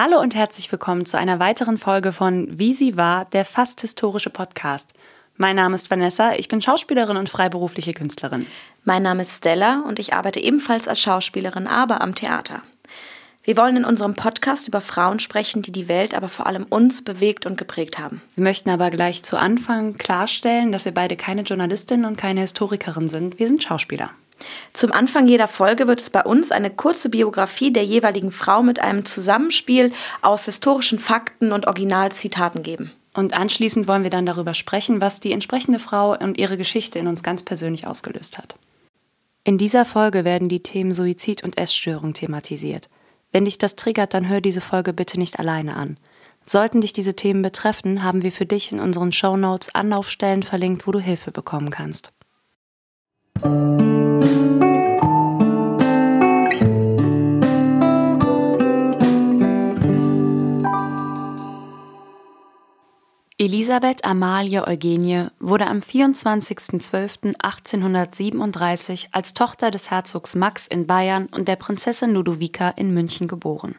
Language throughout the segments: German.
Hallo und herzlich willkommen zu einer weiteren Folge von Wie sie war, der fast historische Podcast. Mein Name ist Vanessa, ich bin Schauspielerin und freiberufliche Künstlerin. Mein Name ist Stella und ich arbeite ebenfalls als Schauspielerin, aber am Theater. Wir wollen in unserem Podcast über Frauen sprechen, die die Welt, aber vor allem uns bewegt und geprägt haben. Wir möchten aber gleich zu Anfang klarstellen, dass wir beide keine Journalistin und keine Historikerin sind. Wir sind Schauspieler. Zum Anfang jeder Folge wird es bei uns eine kurze Biografie der jeweiligen Frau mit einem Zusammenspiel aus historischen Fakten und Originalzitaten geben. Und anschließend wollen wir dann darüber sprechen, was die entsprechende Frau und ihre Geschichte in uns ganz persönlich ausgelöst hat. In dieser Folge werden die Themen Suizid und Essstörung thematisiert. Wenn dich das triggert, dann hör diese Folge bitte nicht alleine an. Sollten dich diese Themen betreffen, haben wir für dich in unseren Show Notes Anlaufstellen verlinkt, wo du Hilfe bekommen kannst. Elisabeth Amalie Eugenie wurde am 24.12.1837 als Tochter des Herzogs Max in Bayern und der Prinzessin Ludovica in München geboren.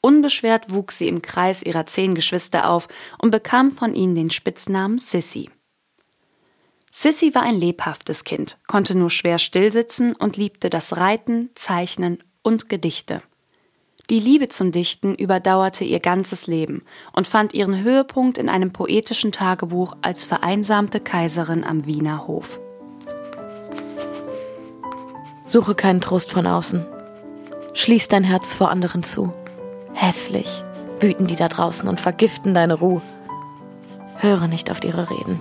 Unbeschwert wuchs sie im Kreis ihrer zehn Geschwister auf und bekam von ihnen den Spitznamen Sissy. Sissy war ein lebhaftes Kind, konnte nur schwer stillsitzen und liebte das Reiten, Zeichnen und Gedichte. Die Liebe zum Dichten überdauerte ihr ganzes Leben und fand ihren Höhepunkt in einem poetischen Tagebuch als vereinsamte Kaiserin am Wiener Hof. Suche keinen Trost von außen. Schließ dein Herz vor anderen zu. Hässlich wüten die da draußen und vergiften deine Ruhe. Höre nicht auf ihre Reden.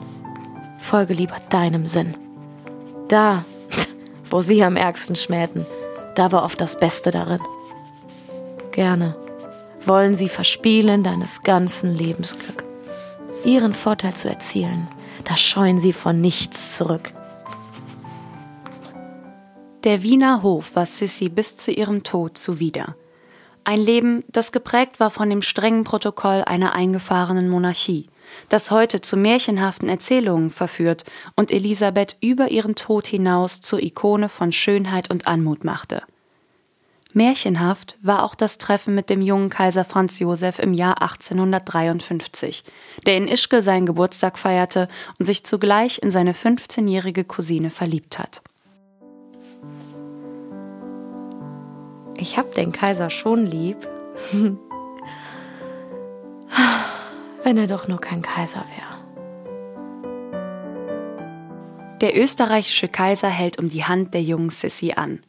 Folge lieber deinem Sinn. Da, wo sie am ärgsten schmähten, da war oft das Beste darin gerne, wollen sie verspielen deines ganzen Lebensglück. Ihren Vorteil zu erzielen, da scheuen sie von nichts zurück. Der Wiener Hof war Sissi bis zu ihrem Tod zuwider. Ein Leben, das geprägt war von dem strengen Protokoll einer eingefahrenen Monarchie, das heute zu märchenhaften Erzählungen verführt und Elisabeth über ihren Tod hinaus zur Ikone von Schönheit und Anmut machte. Märchenhaft war auch das Treffen mit dem jungen Kaiser Franz Josef im Jahr 1853, der in Ischke seinen Geburtstag feierte und sich zugleich in seine 15-jährige Cousine verliebt hat. Ich hab den Kaiser schon lieb. Wenn er doch nur kein Kaiser wäre. Der österreichische Kaiser hält um die Hand der jungen Sissy an.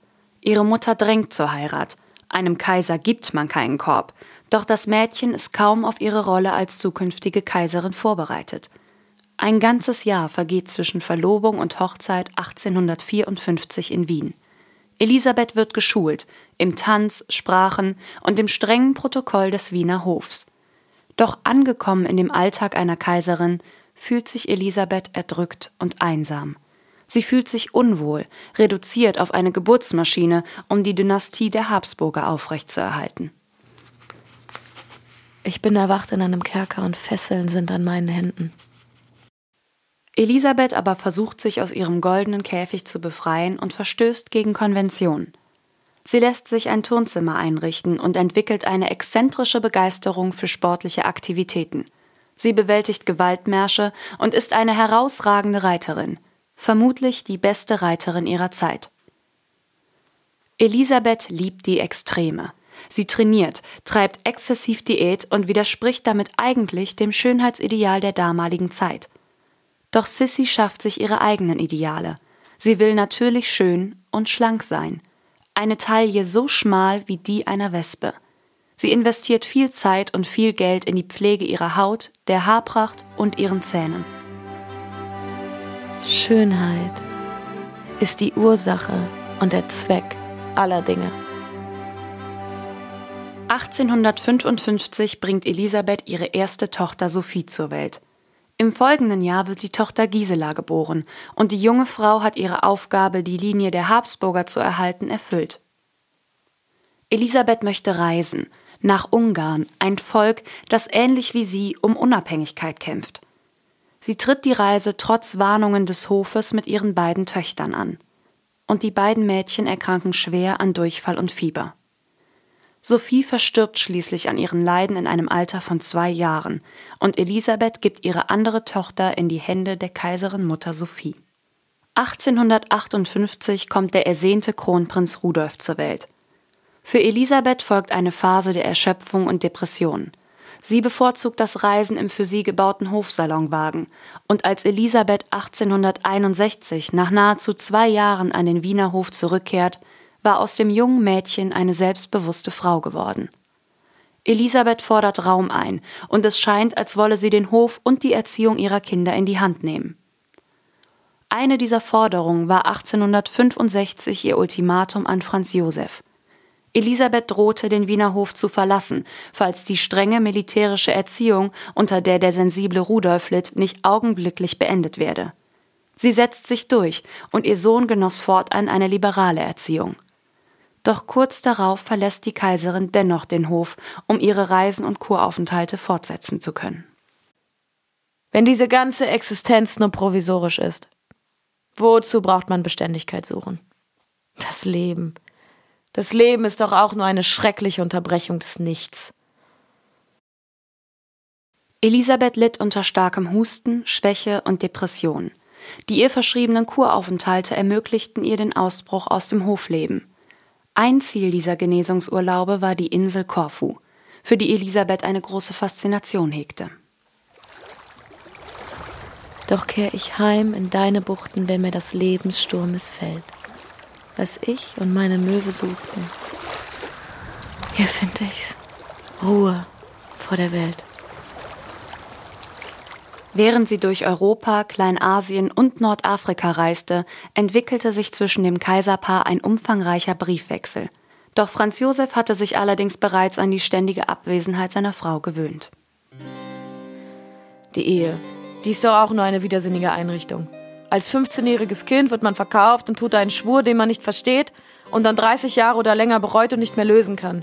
Ihre Mutter drängt zur Heirat. Einem Kaiser gibt man keinen Korb, doch das Mädchen ist kaum auf ihre Rolle als zukünftige Kaiserin vorbereitet. Ein ganzes Jahr vergeht zwischen Verlobung und Hochzeit 1854 in Wien. Elisabeth wird geschult im Tanz, Sprachen und dem strengen Protokoll des Wiener Hofs. Doch angekommen in dem Alltag einer Kaiserin fühlt sich Elisabeth erdrückt und einsam. Sie fühlt sich unwohl, reduziert auf eine Geburtsmaschine, um die Dynastie der Habsburger aufrechtzuerhalten. Ich bin erwacht in einem Kerker und Fesseln sind an meinen Händen. Elisabeth aber versucht sich aus ihrem goldenen Käfig zu befreien und verstößt gegen Konventionen. Sie lässt sich ein Turnzimmer einrichten und entwickelt eine exzentrische Begeisterung für sportliche Aktivitäten. Sie bewältigt Gewaltmärsche und ist eine herausragende Reiterin vermutlich die beste Reiterin ihrer Zeit. Elisabeth liebt die Extreme. Sie trainiert, treibt exzessiv Diät und widerspricht damit eigentlich dem Schönheitsideal der damaligen Zeit. Doch Sissy schafft sich ihre eigenen Ideale. Sie will natürlich schön und schlank sein. Eine Taille so schmal wie die einer Wespe. Sie investiert viel Zeit und viel Geld in die Pflege ihrer Haut, der Haarpracht und ihren Zähnen. Schönheit ist die Ursache und der Zweck aller Dinge. 1855 bringt Elisabeth ihre erste Tochter Sophie zur Welt. Im folgenden Jahr wird die Tochter Gisela geboren und die junge Frau hat ihre Aufgabe, die Linie der Habsburger zu erhalten, erfüllt. Elisabeth möchte reisen, nach Ungarn, ein Volk, das ähnlich wie sie um Unabhängigkeit kämpft. Sie tritt die Reise trotz Warnungen des Hofes mit ihren beiden Töchtern an. Und die beiden Mädchen erkranken schwer an Durchfall und Fieber. Sophie verstirbt schließlich an ihren Leiden in einem Alter von zwei Jahren, und Elisabeth gibt ihre andere Tochter in die Hände der Kaiserin Mutter Sophie. 1858 kommt der ersehnte Kronprinz Rudolf zur Welt. Für Elisabeth folgt eine Phase der Erschöpfung und Depression. Sie bevorzugt das Reisen im für sie gebauten Hofsalonwagen, und als Elisabeth 1861 nach nahezu zwei Jahren an den Wiener Hof zurückkehrt, war aus dem jungen Mädchen eine selbstbewusste Frau geworden. Elisabeth fordert Raum ein, und es scheint, als wolle sie den Hof und die Erziehung ihrer Kinder in die Hand nehmen. Eine dieser Forderungen war 1865 ihr Ultimatum an Franz Josef. Elisabeth drohte, den Wiener Hof zu verlassen, falls die strenge militärische Erziehung, unter der der sensible Rudolf litt, nicht augenblicklich beendet werde. Sie setzt sich durch, und ihr Sohn genoss fortan eine liberale Erziehung. Doch kurz darauf verlässt die Kaiserin dennoch den Hof, um ihre Reisen und Kuraufenthalte fortsetzen zu können. Wenn diese ganze Existenz nur provisorisch ist, Wozu braucht man Beständigkeit suchen? Das Leben. Das Leben ist doch auch nur eine schreckliche Unterbrechung des Nichts. Elisabeth litt unter starkem Husten, Schwäche und Depression. Die ihr verschriebenen Kuraufenthalte ermöglichten ihr den Ausbruch aus dem Hofleben. Ein Ziel dieser Genesungsurlaube war die Insel Korfu, für die Elisabeth eine große Faszination hegte. Doch kehr ich heim in deine Buchten, wenn mir das Lebenssturm missfällt. Was ich und meine Möwe suchten. Hier finde ich's. Ruhe vor der Welt. Während sie durch Europa, Kleinasien und Nordafrika reiste, entwickelte sich zwischen dem Kaiserpaar ein umfangreicher Briefwechsel. Doch Franz Josef hatte sich allerdings bereits an die ständige Abwesenheit seiner Frau gewöhnt. Die Ehe die ist doch auch nur eine widersinnige Einrichtung. Als 15-jähriges Kind wird man verkauft und tut einen Schwur, den man nicht versteht und dann 30 Jahre oder länger bereut und nicht mehr lösen kann.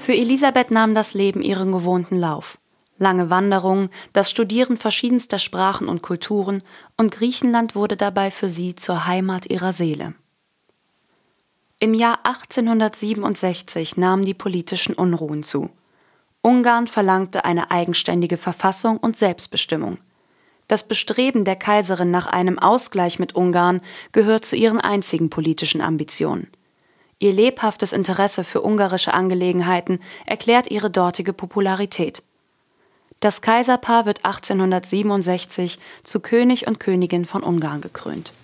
Für Elisabeth nahm das Leben ihren gewohnten Lauf. Lange Wanderungen, das Studieren verschiedenster Sprachen und Kulturen und Griechenland wurde dabei für sie zur Heimat ihrer Seele. Im Jahr 1867 nahmen die politischen Unruhen zu. Ungarn verlangte eine eigenständige Verfassung und Selbstbestimmung. Das Bestreben der Kaiserin nach einem Ausgleich mit Ungarn gehört zu ihren einzigen politischen Ambitionen. Ihr lebhaftes Interesse für ungarische Angelegenheiten erklärt ihre dortige Popularität. Das Kaiserpaar wird 1867 zu König und Königin von Ungarn gekrönt.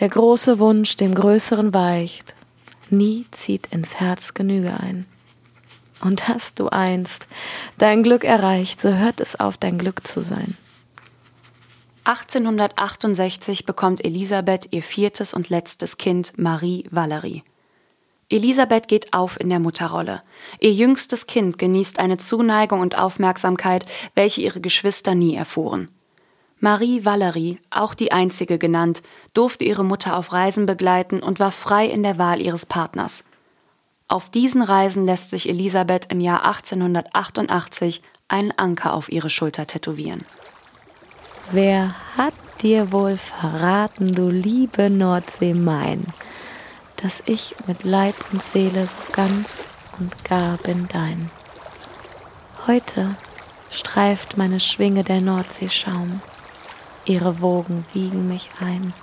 Der große Wunsch dem Größeren weicht, nie zieht ins Herz Genüge ein. Und hast du einst dein Glück erreicht, so hört es auf, dein Glück zu sein. 1868 bekommt Elisabeth ihr viertes und letztes Kind, Marie Valerie. Elisabeth geht auf in der Mutterrolle. Ihr jüngstes Kind genießt eine Zuneigung und Aufmerksamkeit, welche ihre Geschwister nie erfuhren. Marie Valerie, auch die einzige genannt, durfte ihre Mutter auf Reisen begleiten und war frei in der Wahl ihres Partners. Auf diesen Reisen lässt sich Elisabeth im Jahr 1888 einen Anker auf ihre Schulter tätowieren. Wer hat dir wohl verraten, du liebe Nordsee mein, dass ich mit Leib und Seele so ganz und gar bin dein? Heute streift meine Schwinge der Nordseeschaum, ihre Wogen wiegen mich ein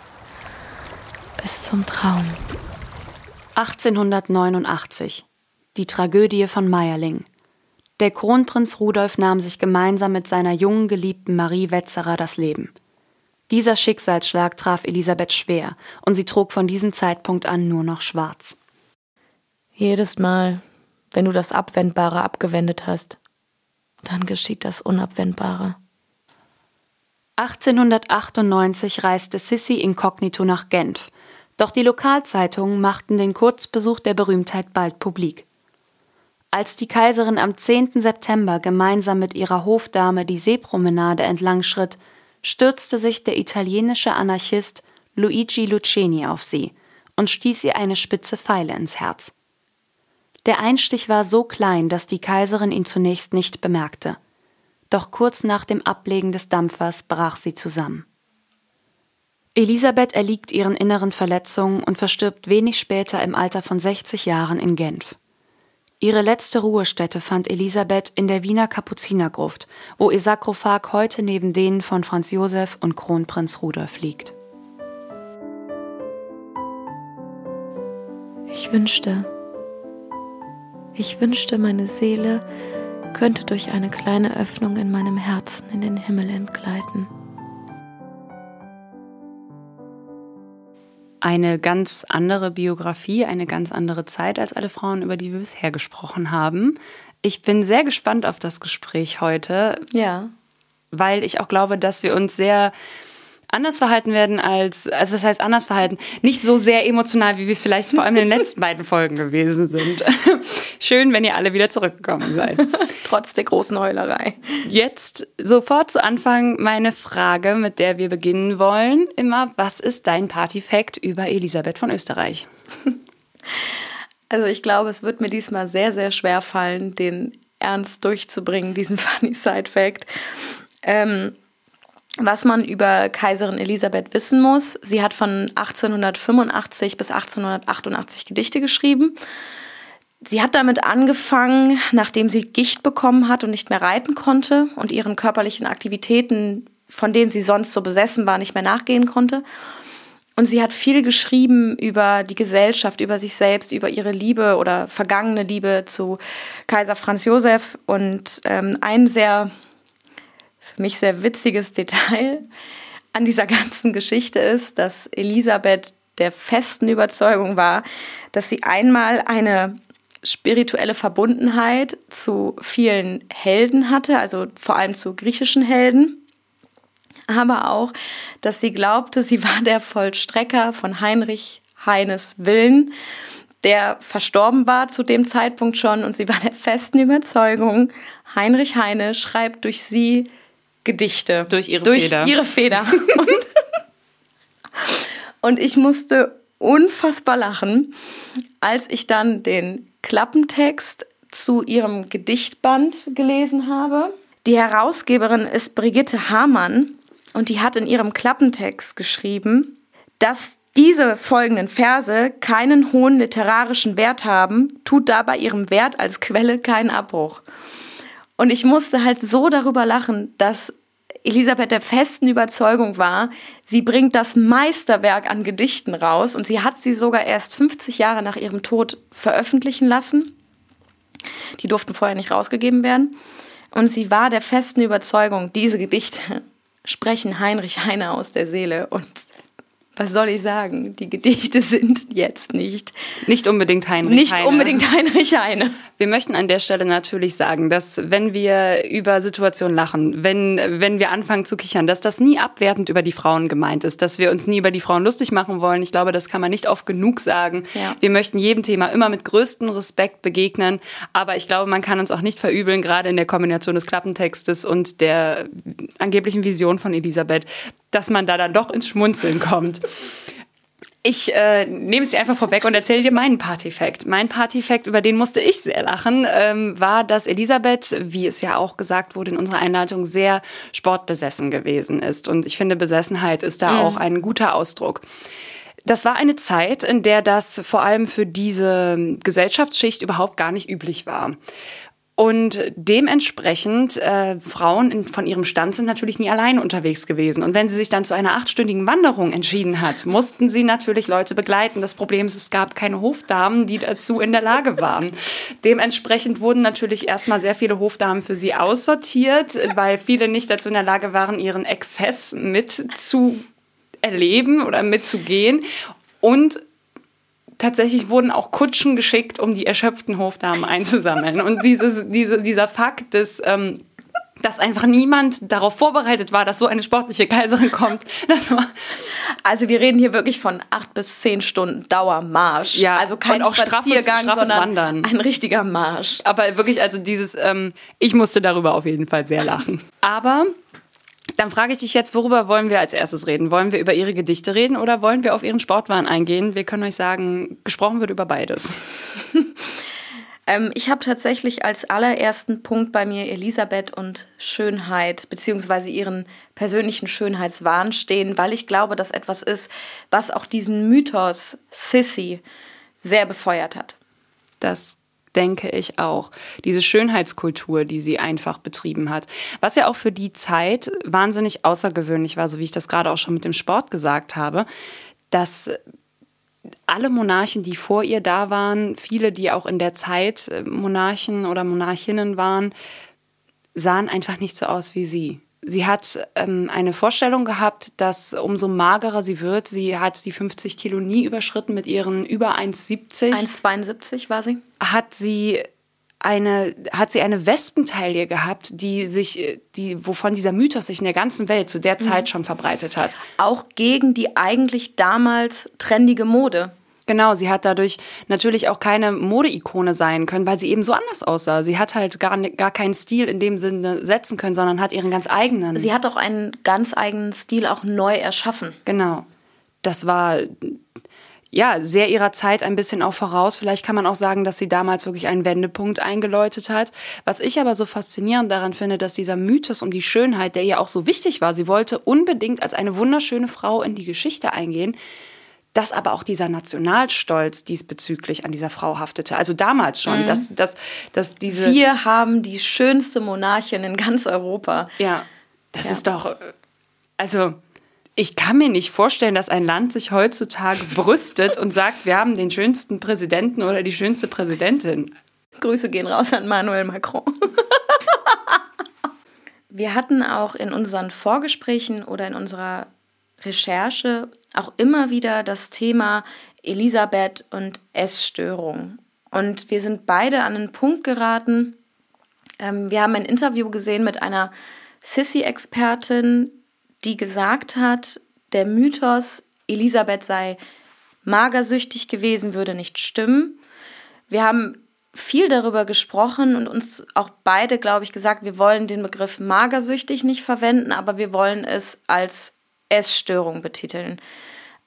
bis zum Traum. 1889. Die Tragödie von Meierling. Der Kronprinz Rudolf nahm sich gemeinsam mit seiner jungen Geliebten Marie Wetzerer das Leben. Dieser Schicksalsschlag traf Elisabeth schwer und sie trug von diesem Zeitpunkt an nur noch schwarz. Jedes Mal, wenn du das Abwendbare abgewendet hast, dann geschieht das Unabwendbare. 1898 reiste Sissi inkognito nach Genf, doch die Lokalzeitungen machten den Kurzbesuch der Berühmtheit bald publik. Als die Kaiserin am 10. September gemeinsam mit ihrer Hofdame die Seepromenade entlangschritt, stürzte sich der italienische Anarchist Luigi Luceni auf sie und stieß ihr eine spitze Pfeile ins Herz. Der Einstich war so klein, dass die Kaiserin ihn zunächst nicht bemerkte. Doch kurz nach dem Ablegen des Dampfers brach sie zusammen. Elisabeth erliegt ihren inneren Verletzungen und verstirbt wenig später im Alter von 60 Jahren in Genf. Ihre letzte Ruhestätte fand Elisabeth in der Wiener Kapuzinergruft, wo ihr Sarkophag heute neben denen von Franz Josef und Kronprinz Rudolf liegt. Ich wünschte, ich wünschte, meine Seele könnte durch eine kleine Öffnung in meinem Herzen in den Himmel entgleiten. Eine ganz andere Biografie, eine ganz andere Zeit als alle Frauen, über die wir bisher gesprochen haben. Ich bin sehr gespannt auf das Gespräch heute. Ja. Weil ich auch glaube, dass wir uns sehr anders verhalten werden als, also was heißt anders verhalten? Nicht so sehr emotional, wie wir es vielleicht vor allem in den letzten beiden Folgen gewesen sind. Schön, wenn ihr alle wieder zurückgekommen seid. Trotz der großen Heulerei. Jetzt sofort zu Anfang meine Frage, mit der wir beginnen wollen. Immer, was ist dein Partyfact über Elisabeth von Österreich? Also ich glaube, es wird mir diesmal sehr, sehr schwer fallen, den ernst durchzubringen, diesen Funny Side Fact. Ähm, was man über Kaiserin Elisabeth wissen muss. Sie hat von 1885 bis 1888 Gedichte geschrieben. Sie hat damit angefangen, nachdem sie Gicht bekommen hat und nicht mehr reiten konnte und ihren körperlichen Aktivitäten, von denen sie sonst so besessen war, nicht mehr nachgehen konnte. Und sie hat viel geschrieben über die Gesellschaft, über sich selbst, über ihre Liebe oder vergangene Liebe zu Kaiser Franz Josef. Und ähm, ein sehr mich sehr witziges Detail an dieser ganzen Geschichte ist, dass Elisabeth der festen Überzeugung war, dass sie einmal eine spirituelle Verbundenheit zu vielen Helden hatte, also vor allem zu griechischen Helden, aber auch, dass sie glaubte, sie war der Vollstrecker von Heinrich Heines Willen, der verstorben war zu dem Zeitpunkt schon und sie war der festen Überzeugung, Heinrich Heine schreibt durch sie Gedichte. Durch ihre durch Feder. Ihre Feder. und, und ich musste unfassbar lachen, als ich dann den Klappentext zu ihrem Gedichtband gelesen habe. Die Herausgeberin ist Brigitte Hamann und die hat in ihrem Klappentext geschrieben, dass diese folgenden Verse keinen hohen literarischen Wert haben, tut dabei ihrem Wert als Quelle keinen Abbruch. Und ich musste halt so darüber lachen, dass Elisabeth der festen Überzeugung war, sie bringt das Meisterwerk an Gedichten raus und sie hat sie sogar erst 50 Jahre nach ihrem Tod veröffentlichen lassen. Die durften vorher nicht rausgegeben werden. Und sie war der festen Überzeugung, diese Gedichte sprechen Heinrich Heine aus der Seele und was soll ich sagen? Die Gedichte sind jetzt nicht. Nicht unbedingt Heinrich Nicht Heine. unbedingt Heinrich Heine. Wir möchten an der Stelle natürlich sagen, dass wenn wir über Situationen lachen, wenn, wenn wir anfangen zu kichern, dass das nie abwertend über die Frauen gemeint ist, dass wir uns nie über die Frauen lustig machen wollen. Ich glaube, das kann man nicht oft genug sagen. Ja. Wir möchten jedem Thema immer mit größtem Respekt begegnen. Aber ich glaube, man kann uns auch nicht verübeln, gerade in der Kombination des Klappentextes und der angeblichen Vision von Elisabeth, dass man da dann doch ins Schmunzeln kommt. Ich äh, nehme es dir einfach vorweg und erzähle dir meinen Partyfact. Mein Partyfact, über den musste ich sehr lachen, ähm, war, dass Elisabeth, wie es ja auch gesagt wurde in unserer Einleitung, sehr sportbesessen gewesen ist. Und ich finde, Besessenheit ist da mhm. auch ein guter Ausdruck. Das war eine Zeit, in der das vor allem für diese Gesellschaftsschicht überhaupt gar nicht üblich war. Und dementsprechend, äh, Frauen in, von ihrem Stand sind natürlich nie alleine unterwegs gewesen. Und wenn sie sich dann zu einer achtstündigen Wanderung entschieden hat, mussten sie natürlich Leute begleiten. Das Problem ist, es gab keine Hofdamen, die dazu in der Lage waren. Dementsprechend wurden natürlich erstmal sehr viele Hofdamen für sie aussortiert, weil viele nicht dazu in der Lage waren, ihren Exzess mit zu erleben oder mitzugehen. Und tatsächlich wurden auch Kutschen geschickt, um die erschöpften Hofdamen einzusammeln. Und dieses, diese, dieser Fakt des ähm, dass einfach niemand darauf vorbereitet war, dass so eine sportliche Kaiserin kommt. also wir reden hier wirklich von acht bis zehn Stunden Dauermarsch. Ja, also kein auch Spaziergang, straffes, straffes sondern Wandern. ein richtiger Marsch. Aber wirklich, also dieses, ähm, ich musste darüber auf jeden Fall sehr lachen. Aber dann frage ich dich jetzt, worüber wollen wir als erstes reden? Wollen wir über ihre Gedichte reden oder wollen wir auf ihren Sportwahn eingehen? Wir können euch sagen, gesprochen wird über beides. Ähm, ich habe tatsächlich als allerersten Punkt bei mir Elisabeth und Schönheit, beziehungsweise ihren persönlichen Schönheitswahn stehen, weil ich glaube, dass etwas ist, was auch diesen Mythos Sissy sehr befeuert hat. Das denke ich auch. Diese Schönheitskultur, die sie einfach betrieben hat. Was ja auch für die Zeit wahnsinnig außergewöhnlich war, so wie ich das gerade auch schon mit dem Sport gesagt habe, dass alle Monarchen, die vor ihr da waren, viele, die auch in der Zeit äh, Monarchen oder Monarchinnen waren, sahen einfach nicht so aus wie sie. Sie hat ähm, eine Vorstellung gehabt, dass umso magerer sie wird, sie hat die 50 Kilo nie überschritten mit ihren über 1,70. 1,72 war sie. Hat sie eine, hat sie eine Wespentaille gehabt, die sich, die, wovon dieser Mythos sich in der ganzen Welt zu der Zeit mhm. schon verbreitet hat. Auch gegen die eigentlich damals trendige Mode. Genau, sie hat dadurch natürlich auch keine Modeikone sein können, weil sie eben so anders aussah. Sie hat halt gar, gar keinen Stil in dem Sinne setzen können, sondern hat ihren ganz eigenen. Sie hat auch einen ganz eigenen Stil auch neu erschaffen. Genau. Das war ja, sehr ihrer Zeit ein bisschen auch voraus. Vielleicht kann man auch sagen, dass sie damals wirklich einen Wendepunkt eingeläutet hat. Was ich aber so faszinierend daran finde, dass dieser Mythos um die Schönheit, der ihr auch so wichtig war, sie wollte unbedingt als eine wunderschöne Frau in die Geschichte eingehen, dass aber auch dieser Nationalstolz diesbezüglich an dieser Frau haftete. Also damals schon, mhm. dass, dass, dass diese. Wir haben die schönste Monarchin in ganz Europa. Ja, das ja. ist doch. Also ich kann mir nicht vorstellen, dass ein Land sich heutzutage brüstet und sagt, wir haben den schönsten Präsidenten oder die schönste Präsidentin. Grüße gehen raus an Manuel Macron. wir hatten auch in unseren Vorgesprächen oder in unserer Recherche auch immer wieder das Thema Elisabeth und Essstörung. Und wir sind beide an einen Punkt geraten. Ähm, wir haben ein Interview gesehen mit einer Sissy-Expertin, die gesagt hat, der Mythos, Elisabeth sei magersüchtig gewesen, würde nicht stimmen. Wir haben viel darüber gesprochen und uns auch beide, glaube ich, gesagt, wir wollen den Begriff magersüchtig nicht verwenden, aber wir wollen es als Essstörung betiteln.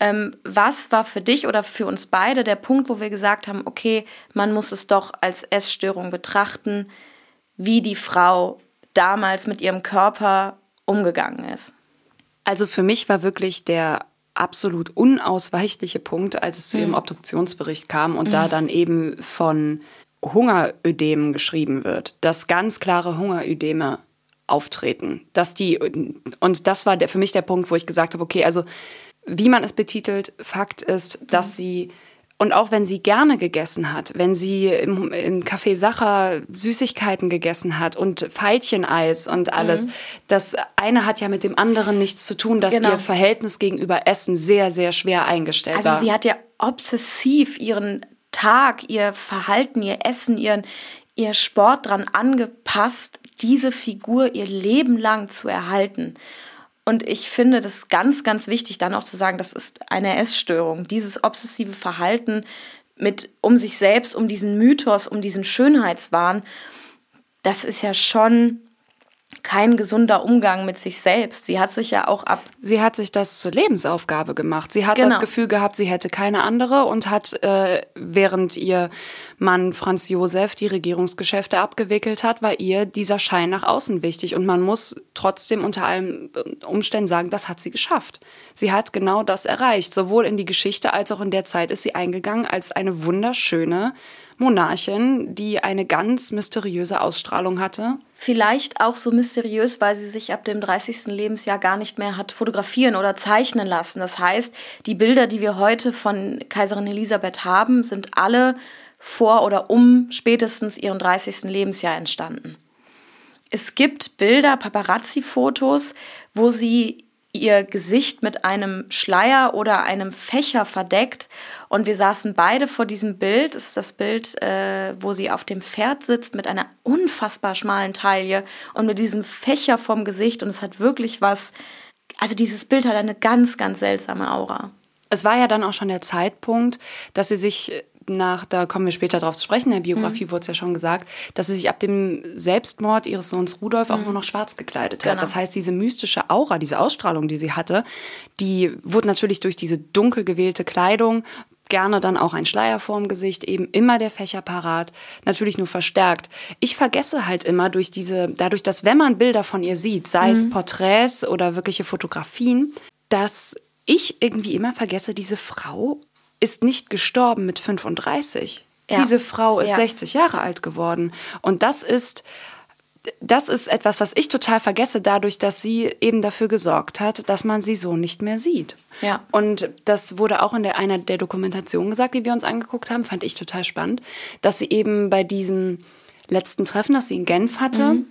Ähm, was war für dich oder für uns beide der Punkt, wo wir gesagt haben, okay, man muss es doch als Essstörung betrachten, wie die Frau damals mit ihrem Körper umgegangen ist? Also für mich war wirklich der absolut unausweichliche Punkt, als es zu ihrem mhm. Obduktionsbericht kam und mhm. da dann eben von Hungerödemen geschrieben wird, dass ganz klare Hungerödeme auftreten, dass die und das war der, für mich der Punkt, wo ich gesagt habe, okay, also wie man es betitelt, Fakt ist, dass mhm. sie und auch wenn sie gerne gegessen hat, wenn sie im, im Café Sacher Süßigkeiten gegessen hat und Veilcheneis und alles, mhm. das eine hat ja mit dem anderen nichts zu tun, dass genau. ihr Verhältnis gegenüber Essen sehr, sehr schwer eingestellt also war. Also sie hat ja obsessiv ihren Tag, ihr Verhalten, ihr Essen, ihren, ihr Sport dran angepasst, diese Figur ihr Leben lang zu erhalten. Und ich finde das ganz, ganz wichtig, dann auch zu sagen, das ist eine Essstörung. Dieses obsessive Verhalten mit um sich selbst, um diesen Mythos, um diesen Schönheitswahn, das ist ja schon kein gesunder Umgang mit sich selbst. Sie hat sich ja auch ab. Sie hat sich das zur Lebensaufgabe gemacht. Sie hat genau. das Gefühl gehabt, sie hätte keine andere und hat, äh, während ihr Mann Franz Josef die Regierungsgeschäfte abgewickelt hat, war ihr dieser Schein nach außen wichtig. Und man muss trotzdem unter allen Umständen sagen, das hat sie geschafft. Sie hat genau das erreicht. Sowohl in die Geschichte als auch in der Zeit ist sie eingegangen als eine wunderschöne, Monarchin, die eine ganz mysteriöse Ausstrahlung hatte. Vielleicht auch so mysteriös, weil sie sich ab dem 30. Lebensjahr gar nicht mehr hat fotografieren oder zeichnen lassen. Das heißt, die Bilder, die wir heute von Kaiserin Elisabeth haben, sind alle vor oder um spätestens ihrem 30. Lebensjahr entstanden. Es gibt Bilder, Paparazzi-Fotos, wo sie ihr Gesicht mit einem Schleier oder einem Fächer verdeckt. Und wir saßen beide vor diesem Bild. Das ist das Bild, äh, wo sie auf dem Pferd sitzt mit einer unfassbar schmalen Taille und mit diesem Fächer vom Gesicht. Und es hat wirklich was. Also dieses Bild hat eine ganz, ganz seltsame Aura. Es war ja dann auch schon der Zeitpunkt, dass sie sich nach, da kommen wir später darauf zu sprechen, in der Biografie mhm. wurde es ja schon gesagt, dass sie sich ab dem Selbstmord ihres Sohns Rudolf mhm. auch nur noch schwarz gekleidet hat. Genau. Das heißt, diese mystische Aura, diese Ausstrahlung, die sie hatte, die wurde natürlich durch diese dunkel gewählte Kleidung gerne dann auch ein Schleier vorm Gesicht, eben immer der Fächer parat, natürlich nur verstärkt. Ich vergesse halt immer durch diese, dadurch, dass wenn man Bilder von ihr sieht, sei es mhm. Porträts oder wirkliche Fotografien, dass ich irgendwie immer vergesse, diese Frau ist nicht gestorben mit 35. Ja. Diese Frau ist ja. 60 Jahre alt geworden. Und das ist, das ist etwas, was ich total vergesse, dadurch, dass sie eben dafür gesorgt hat, dass man sie so nicht mehr sieht. Ja. Und das wurde auch in der, einer der Dokumentationen gesagt, die wir uns angeguckt haben, fand ich total spannend, dass sie eben bei diesem letzten Treffen, das sie in Genf hatte, mhm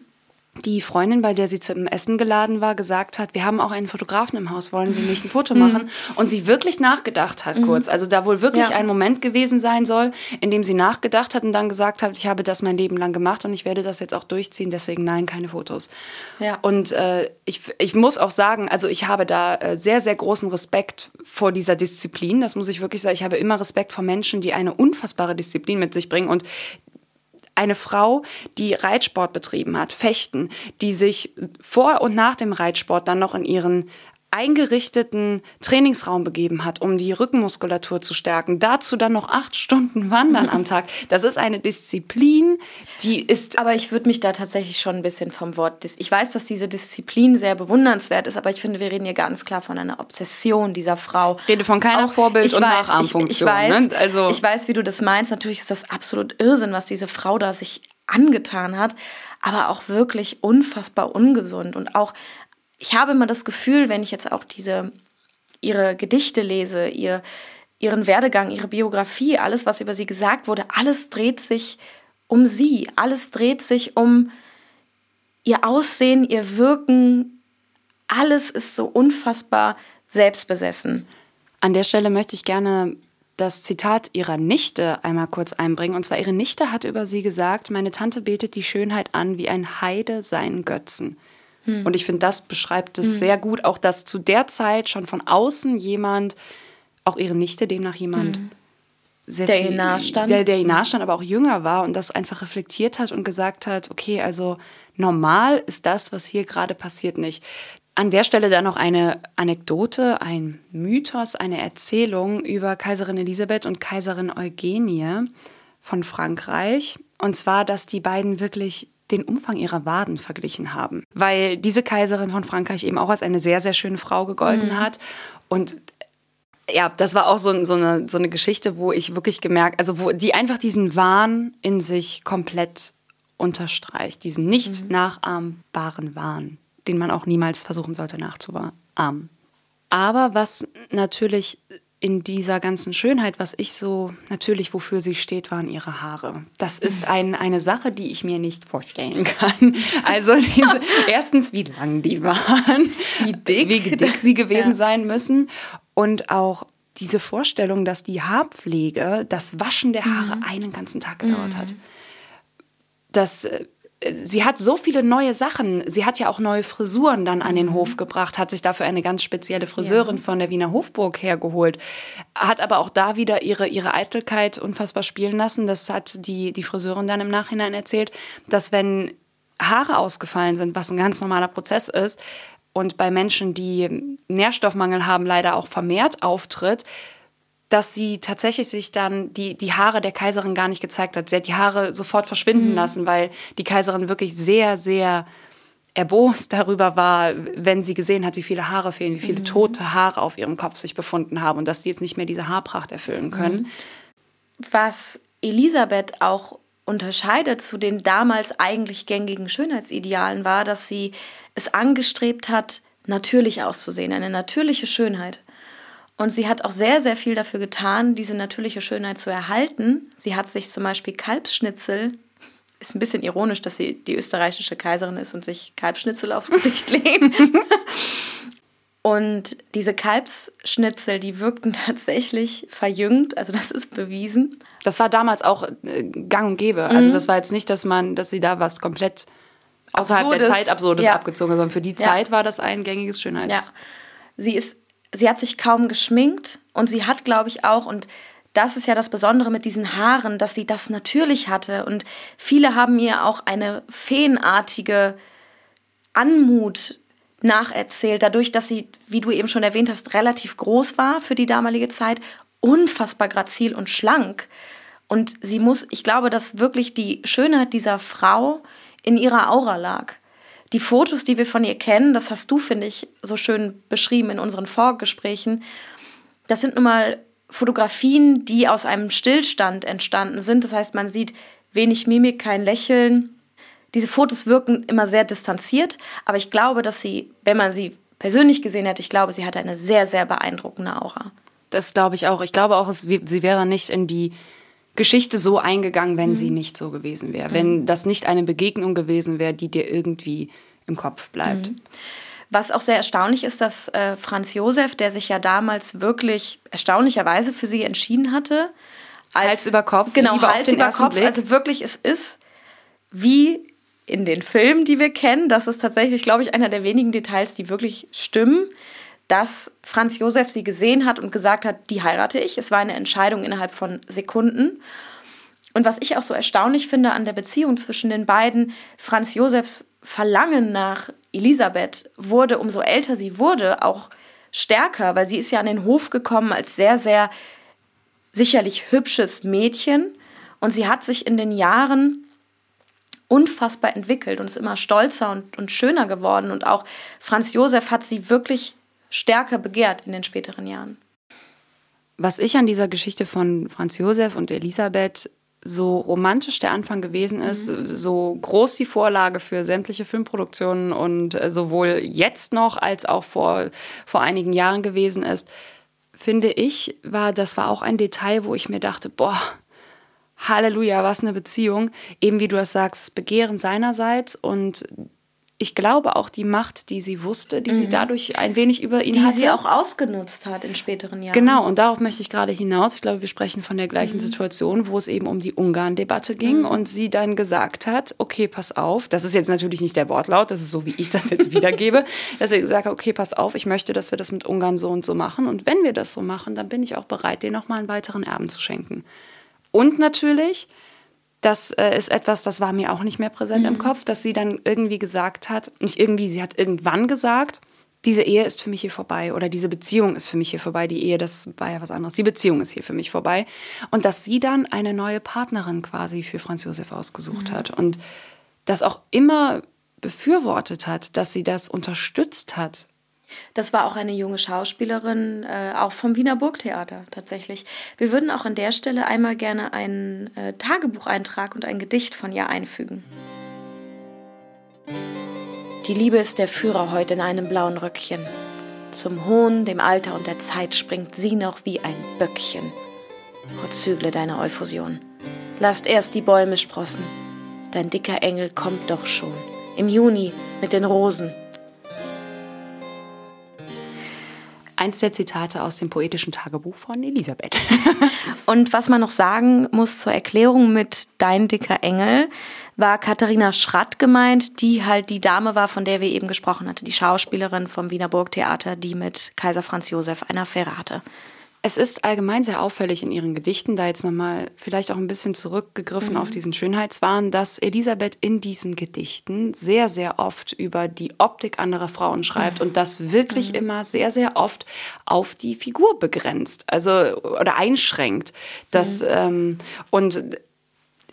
die Freundin, bei der sie zum Essen geladen war, gesagt hat, wir haben auch einen Fotografen im Haus, wollen wir nicht ein Foto machen? Mhm. Und sie wirklich nachgedacht hat mhm. kurz. Also da wohl wirklich ja. ein Moment gewesen sein soll, in dem sie nachgedacht hat und dann gesagt hat, ich habe das mein Leben lang gemacht und ich werde das jetzt auch durchziehen, deswegen nein, keine Fotos. Ja. Und äh, ich, ich muss auch sagen, also ich habe da äh, sehr, sehr großen Respekt vor dieser Disziplin. Das muss ich wirklich sagen. Ich habe immer Respekt vor Menschen, die eine unfassbare Disziplin mit sich bringen und eine Frau, die Reitsport betrieben hat, Fechten, die sich vor und nach dem Reitsport dann noch in ihren eingerichteten Trainingsraum begeben hat, um die Rückenmuskulatur zu stärken. Dazu dann noch acht Stunden wandern am Tag. Das ist eine Disziplin, die ist. Aber ich würde mich da tatsächlich schon ein bisschen vom Wort. Ich weiß, dass diese Disziplin sehr bewundernswert ist, aber ich finde, wir reden hier ganz klar von einer Obsession dieser Frau. Ich rede von keiner Auch, Vorbild- und weiß, Nachahmfunktion. Ich, ich, weiß, ne? also ich weiß, wie du das meinst. Natürlich ist das absolut Irrsinn, was diese Frau da sich angetan hat, aber auch wirklich unfassbar ungesund und auch ich habe immer das Gefühl, wenn ich jetzt auch diese ihre Gedichte lese, ihr, ihren Werdegang, ihre Biografie, alles, was über sie gesagt wurde, alles dreht sich um sie, alles dreht sich um ihr Aussehen, ihr Wirken, alles ist so unfassbar selbstbesessen. An der Stelle möchte ich gerne das Zitat ihrer Nichte einmal kurz einbringen. Und zwar ihre Nichte hat über sie gesagt, meine Tante betet die Schönheit an wie ein Heide seinen Götzen. Hm. Und ich finde, das beschreibt es hm. sehr gut, auch dass zu der Zeit schon von außen jemand, auch ihre Nichte, demnach jemand, hm. sehr der viel, ihr nahestand. Der, der ihr nahstand, aber auch jünger war und das einfach reflektiert hat und gesagt hat, okay, also normal ist das, was hier gerade passiert, nicht. An der Stelle dann noch eine Anekdote, ein Mythos, eine Erzählung über Kaiserin Elisabeth und Kaiserin Eugenie von Frankreich. Und zwar, dass die beiden wirklich den Umfang ihrer Waden verglichen haben. Weil diese Kaiserin von Frankreich eben auch als eine sehr, sehr schöne Frau gegolten mhm. hat. Und ja, das war auch so, so, eine, so eine Geschichte, wo ich wirklich gemerkt, also wo die einfach diesen Wahn in sich komplett unterstreicht, diesen nicht mhm. nachahmbaren Wahn, den man auch niemals versuchen sollte nachzuahmen. Aber was natürlich in dieser ganzen Schönheit, was ich so natürlich, wofür sie steht, waren ihre Haare. Das ist ein, eine Sache, die ich mir nicht vorstellen kann. Also diese, erstens, wie lang die waren, wie dick, wie dick sie gewesen ja. sein müssen und auch diese Vorstellung, dass die Haarpflege, das Waschen der Haare mhm. einen ganzen Tag gedauert mhm. hat. Das äh, sie hat so viele neue Sachen. Sie hat ja auch neue Frisuren dann an den mhm. Hof gebracht, hat sich dafür eine ganz spezielle Friseurin ja. von der Wiener Hofburg hergeholt, hat aber auch da wieder ihre, ihre Eitelkeit unfassbar spielen lassen. Das hat die, die Friseurin dann im Nachhinein erzählt, dass wenn Haare ausgefallen sind, was ein ganz normaler Prozess ist, und bei Menschen, die Nährstoffmangel haben, leider auch vermehrt auftritt, dass sie tatsächlich sich dann die, die Haare der Kaiserin gar nicht gezeigt hat. Sie hat die Haare sofort verschwinden mhm. lassen, weil die Kaiserin wirklich sehr, sehr erbost darüber war, wenn sie gesehen hat, wie viele Haare fehlen, wie viele mhm. tote Haare auf ihrem Kopf sich befunden haben und dass die jetzt nicht mehr diese Haarpracht erfüllen können. Mhm. Was Elisabeth auch unterscheidet zu den damals eigentlich gängigen Schönheitsidealen war, dass sie es angestrebt hat, natürlich auszusehen, eine natürliche Schönheit. Und sie hat auch sehr, sehr viel dafür getan, diese natürliche Schönheit zu erhalten. Sie hat sich zum Beispiel Kalbsschnitzel, ist ein bisschen ironisch, dass sie die österreichische Kaiserin ist und sich Kalbsschnitzel aufs Gesicht legt. und diese Kalbsschnitzel, die wirkten tatsächlich verjüngt, also das ist bewiesen. Das war damals auch äh, gang und gäbe. Also mhm. das war jetzt nicht, dass man, dass sie da was komplett außerhalb Absurdes, der Zeit Absurdes ja. abgezogen, sondern für die Zeit ja. war das ein gängiges Schönheits. Ja. Sie ist sie hat sich kaum geschminkt und sie hat, glaube ich, auch, und das ist ja das Besondere mit diesen Haaren, dass sie das natürlich hatte. Und viele haben ihr auch eine feenartige Anmut nacherzählt, dadurch, dass sie, wie du eben schon erwähnt hast, relativ groß war für die damalige Zeit unfassbar grazil und schlank. Und sie muss, ich glaube, dass wirklich die Schönheit dieser Frau in ihrer Aura lag. Die Fotos, die wir von ihr kennen, das hast du, finde ich, so schön beschrieben in unseren Vorgesprächen, das sind nun mal Fotografien, die aus einem Stillstand entstanden sind. Das heißt, man sieht wenig Mimik, kein Lächeln. Diese Fotos wirken immer sehr distanziert, aber ich glaube, dass sie, wenn man sie persönlich gesehen hätte, ich glaube, sie hatte eine sehr, sehr beeindruckende Aura. Das glaube ich auch. Ich glaube auch, sie wäre nicht in die Geschichte so eingegangen, wenn mhm. sie nicht so gewesen wäre. Mhm. Wenn das nicht eine Begegnung gewesen wäre, die dir irgendwie im Kopf bleibt. Mhm. Was auch sehr erstaunlich ist, dass äh, Franz Josef, der sich ja damals wirklich erstaunlicherweise für sie entschieden hatte, als, Hals über Kopf, genau, Hals über Kopf, Blick. also wirklich, es ist wie in den Filmen, die wir kennen, das ist tatsächlich, glaube ich, einer der wenigen Details, die wirklich stimmen, dass Franz Josef sie gesehen hat und gesagt hat, die heirate ich. Es war eine Entscheidung innerhalb von Sekunden. Und was ich auch so erstaunlich finde an der Beziehung zwischen den beiden, Franz Josefs Verlangen nach Elisabeth wurde, umso älter sie wurde, auch stärker, weil sie ist ja an den Hof gekommen als sehr, sehr sicherlich hübsches Mädchen und sie hat sich in den Jahren unfassbar entwickelt und ist immer stolzer und, und schöner geworden und auch Franz Josef hat sie wirklich stärker begehrt in den späteren Jahren. Was ich an dieser Geschichte von Franz Josef und Elisabeth so romantisch der Anfang gewesen ist, mhm. so groß die Vorlage für sämtliche Filmproduktionen und äh, sowohl jetzt noch als auch vor, vor einigen Jahren gewesen ist, finde ich, war, das war auch ein Detail, wo ich mir dachte, boah, Halleluja, was eine Beziehung. Eben wie du das sagst, das Begehren seinerseits und ich glaube auch die Macht, die sie wusste, die mhm. sie dadurch ein wenig über ihn die hatte. Die sie auch ausgenutzt hat in späteren Jahren. Genau, und darauf möchte ich gerade hinaus. Ich glaube, wir sprechen von der gleichen mhm. Situation, wo es eben um die Ungarn-Debatte ging mhm. und sie dann gesagt hat, okay, pass auf, das ist jetzt natürlich nicht der Wortlaut, das ist so, wie ich das jetzt wiedergebe, dass sie gesagt hat, okay, pass auf, ich möchte, dass wir das mit Ungarn so und so machen und wenn wir das so machen, dann bin ich auch bereit, dir nochmal einen weiteren Erben zu schenken. Und natürlich das äh, ist etwas, das war mir auch nicht mehr präsent mhm. im Kopf, dass sie dann irgendwie gesagt hat, nicht irgendwie, sie hat irgendwann gesagt, diese Ehe ist für mich hier vorbei oder diese Beziehung ist für mich hier vorbei. Die Ehe, das war ja was anderes. Die Beziehung ist hier für mich vorbei. Und dass sie dann eine neue Partnerin quasi für Franz Josef ausgesucht mhm. hat und das auch immer befürwortet hat, dass sie das unterstützt hat. Das war auch eine junge Schauspielerin, äh, auch vom Wiener Burgtheater tatsächlich. Wir würden auch an der Stelle einmal gerne einen äh, Tagebucheintrag und ein Gedicht von ihr einfügen. Die Liebe ist der Führer heute in einem blauen Röckchen. Zum Hohn, dem Alter und der Zeit springt sie noch wie ein Böckchen. O zügle deine Euphosion. Lasst erst die Bäume sprossen. Dein dicker Engel kommt doch schon. Im Juni mit den Rosen eins der Zitate aus dem poetischen Tagebuch von Elisabeth. Und was man noch sagen muss zur Erklärung mit Dein dicker Engel, war Katharina Schratt gemeint, die halt die Dame war, von der wir eben gesprochen hatten, die Schauspielerin vom Wiener Burgtheater, die mit Kaiser Franz Josef eine Affäre hatte. Es ist allgemein sehr auffällig in ihren Gedichten, da jetzt nochmal vielleicht auch ein bisschen zurückgegriffen mhm. auf diesen Schönheitswahn, dass Elisabeth in diesen Gedichten sehr, sehr oft über die Optik anderer Frauen schreibt mhm. und das wirklich mhm. immer sehr, sehr oft auf die Figur begrenzt, also oder einschränkt. Das, mhm. ähm, und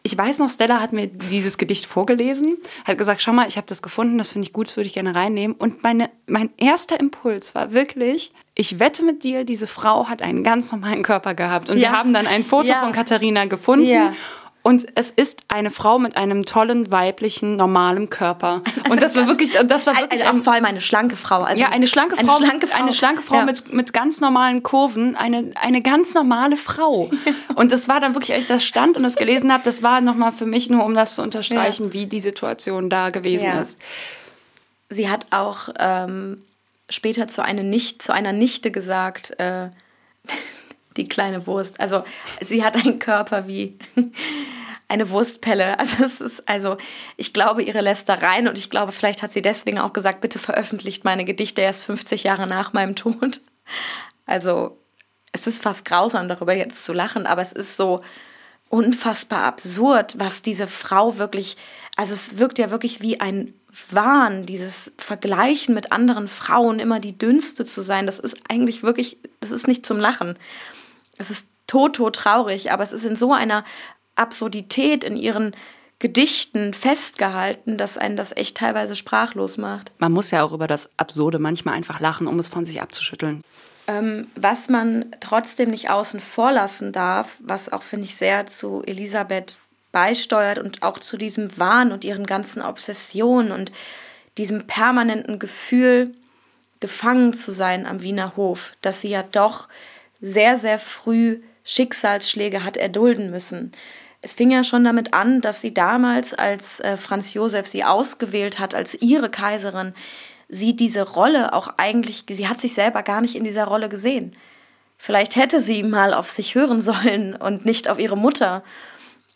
ich weiß noch, Stella hat mir dieses Gedicht vorgelesen, hat gesagt, schau mal, ich habe das gefunden, das finde ich gut, das würde ich gerne reinnehmen. Und meine, mein erster Impuls war wirklich, ich wette mit dir, diese Frau hat einen ganz normalen Körper gehabt. Und ja. wir haben dann ein Foto ja. von Katharina gefunden. Ja. Und es ist eine Frau mit einem tollen, weiblichen, normalen Körper. Also und das war wirklich, das war wirklich also, vor allem eine schlanke Frau. Also ja, eine schlanke Frau, eine schlanke Frau, eine schlanke Frau ja. mit, mit ganz normalen Kurven, eine, eine ganz normale Frau. und das war dann wirklich, als ich das stand und das gelesen habe, das war nochmal für mich nur, um das zu unterstreichen, ja. wie die Situation da gewesen ja. ist. Sie hat auch ähm, später zu, eine nicht, zu einer Nichte gesagt, äh, die kleine Wurst. Also sie hat einen Körper wie eine Wurstpelle. Also es ist, also ich glaube ihre Lästereien und ich glaube, vielleicht hat sie deswegen auch gesagt, bitte veröffentlicht meine Gedichte erst 50 Jahre nach meinem Tod. Also es ist fast grausam, darüber jetzt zu lachen, aber es ist so unfassbar absurd, was diese Frau wirklich, also es wirkt ja wirklich wie ein Wahn, dieses Vergleichen mit anderen Frauen, immer die dünnste zu sein, das ist eigentlich wirklich, das ist nicht zum Lachen. Es ist tot, tot traurig, aber es ist in so einer Absurdität in ihren Gedichten festgehalten, dass einen das echt teilweise sprachlos macht. Man muss ja auch über das Absurde manchmal einfach lachen, um es von sich abzuschütteln. Ähm, was man trotzdem nicht außen vor lassen darf, was auch, finde ich, sehr zu Elisabeth beisteuert und auch zu diesem Wahn und ihren ganzen Obsessionen und diesem permanenten Gefühl, gefangen zu sein am Wiener Hof, dass sie ja doch sehr, sehr früh Schicksalsschläge hat erdulden müssen. Es fing ja schon damit an, dass sie damals, als äh, Franz Josef sie ausgewählt hat als ihre Kaiserin, sie diese Rolle auch eigentlich, sie hat sich selber gar nicht in dieser Rolle gesehen. Vielleicht hätte sie mal auf sich hören sollen und nicht auf ihre Mutter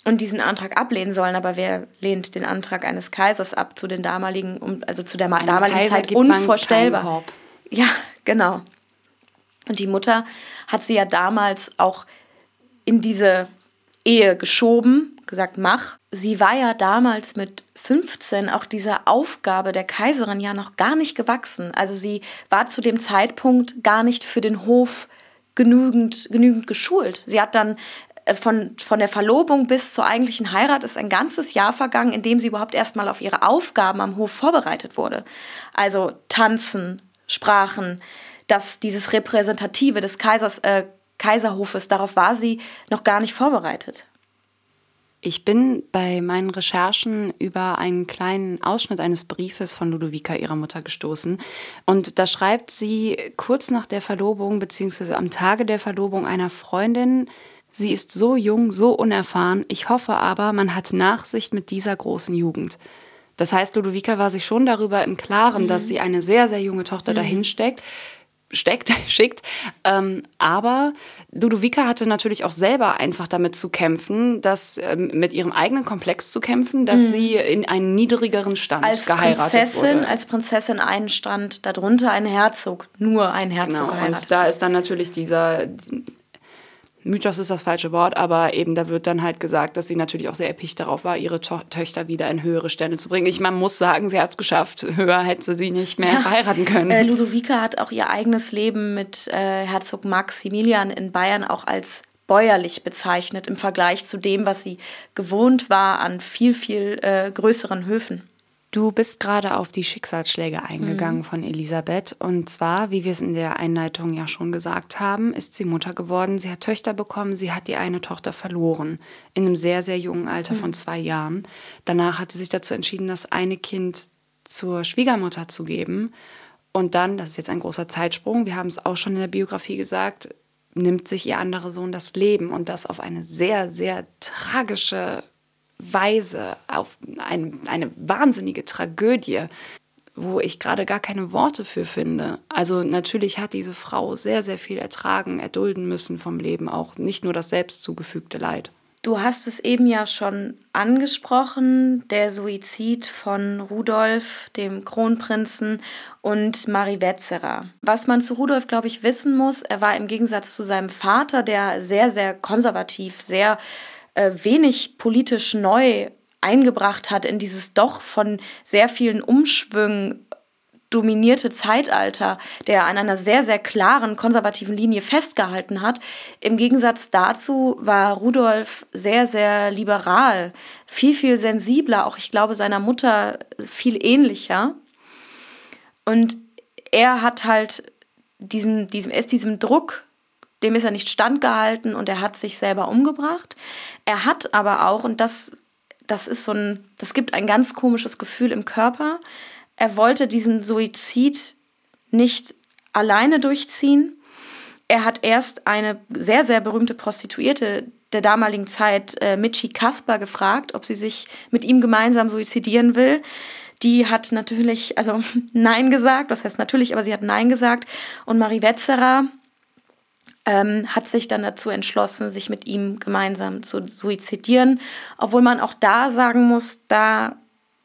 und diesen Antrag ablehnen sollen, aber wer lehnt den Antrag eines Kaisers ab zu den damaligen, also zu der Einem damaligen Kaiser Zeit unvorstellbar. Ja, genau. Und die Mutter hat sie ja damals auch in diese Ehe geschoben, gesagt, mach. Sie war ja damals mit 15 auch dieser Aufgabe der Kaiserin ja noch gar nicht gewachsen. Also sie war zu dem Zeitpunkt gar nicht für den Hof genügend, genügend geschult. Sie hat dann äh, von, von der Verlobung bis zur eigentlichen Heirat ist ein ganzes Jahr vergangen, in dem sie überhaupt erstmal auf ihre Aufgaben am Hof vorbereitet wurde. Also tanzen, Sprachen, dass dieses Repräsentative des Kaisers, äh, Kaiserhofes, darauf war sie noch gar nicht vorbereitet. Ich bin bei meinen Recherchen über einen kleinen Ausschnitt eines Briefes von Ludovica, ihrer Mutter, gestoßen. Und da schreibt sie kurz nach der Verlobung, beziehungsweise am Tage der Verlobung einer Freundin, sie ist so jung, so unerfahren, ich hoffe aber, man hat Nachsicht mit dieser großen Jugend. Das heißt, Ludovica war sich schon darüber im Klaren, mhm. dass sie eine sehr, sehr junge Tochter mhm. dahin steckt schickt. Ähm, aber Ludovica hatte natürlich auch selber einfach damit zu kämpfen, dass ähm, mit ihrem eigenen Komplex zu kämpfen, dass mhm. sie in einen niedrigeren Stand als geheiratet Prinzessin, wurde. Als Prinzessin einen Stand, darunter ein Herzog, nur ein Herzog genau, Und da ist dann natürlich dieser Mythos ist das falsche Wort, aber eben da wird dann halt gesagt, dass sie natürlich auch sehr erpicht darauf war, ihre to Töchter wieder in höhere Stände zu bringen. Ich man muss sagen, sie hat es geschafft. Höher hätte sie nicht mehr ja. verheiraten können. Äh, Ludovica hat auch ihr eigenes Leben mit äh, Herzog Maximilian in Bayern auch als bäuerlich bezeichnet im Vergleich zu dem, was sie gewohnt war an viel, viel äh, größeren Höfen. Du bist gerade auf die Schicksalsschläge eingegangen mhm. von Elisabeth. Und zwar, wie wir es in der Einleitung ja schon gesagt haben, ist sie Mutter geworden. Sie hat Töchter bekommen. Sie hat die eine Tochter verloren. In einem sehr, sehr jungen Alter mhm. von zwei Jahren. Danach hat sie sich dazu entschieden, das eine Kind zur Schwiegermutter zu geben. Und dann, das ist jetzt ein großer Zeitsprung, wir haben es auch schon in der Biografie gesagt, nimmt sich ihr anderer Sohn das Leben und das auf eine sehr, sehr tragische Weise, auf ein, eine wahnsinnige Tragödie, wo ich gerade gar keine Worte für finde. Also natürlich hat diese Frau sehr, sehr viel ertragen, erdulden müssen vom Leben, auch nicht nur das selbst zugefügte Leid. Du hast es eben ja schon angesprochen, der Suizid von Rudolf, dem Kronprinzen und Marie Wetzerer. Was man zu Rudolf, glaube ich, wissen muss, er war im Gegensatz zu seinem Vater, der sehr, sehr konservativ, sehr äh, wenig politisch neu eingebracht hat in dieses doch von sehr vielen Umschwüngen dominierte Zeitalter, der an einer sehr, sehr klaren konservativen Linie festgehalten hat. Im Gegensatz dazu war Rudolf sehr, sehr liberal, viel, viel sensibler, auch ich glaube seiner Mutter viel ähnlicher. Und er hat halt diesen, diesem, ist diesem Druck dem ist er nicht standgehalten und er hat sich selber umgebracht. Er hat aber auch, und das, das ist so ein, das gibt ein ganz komisches Gefühl im Körper, er wollte diesen Suizid nicht alleine durchziehen. Er hat erst eine sehr, sehr berühmte Prostituierte der damaligen Zeit, äh, Michi Kasper, gefragt, ob sie sich mit ihm gemeinsam suizidieren will. Die hat natürlich, also Nein gesagt, das heißt natürlich, aber sie hat Nein gesagt. Und Marie Wetzerer, ähm, hat sich dann dazu entschlossen, sich mit ihm gemeinsam zu suizidieren. Obwohl man auch da sagen muss, da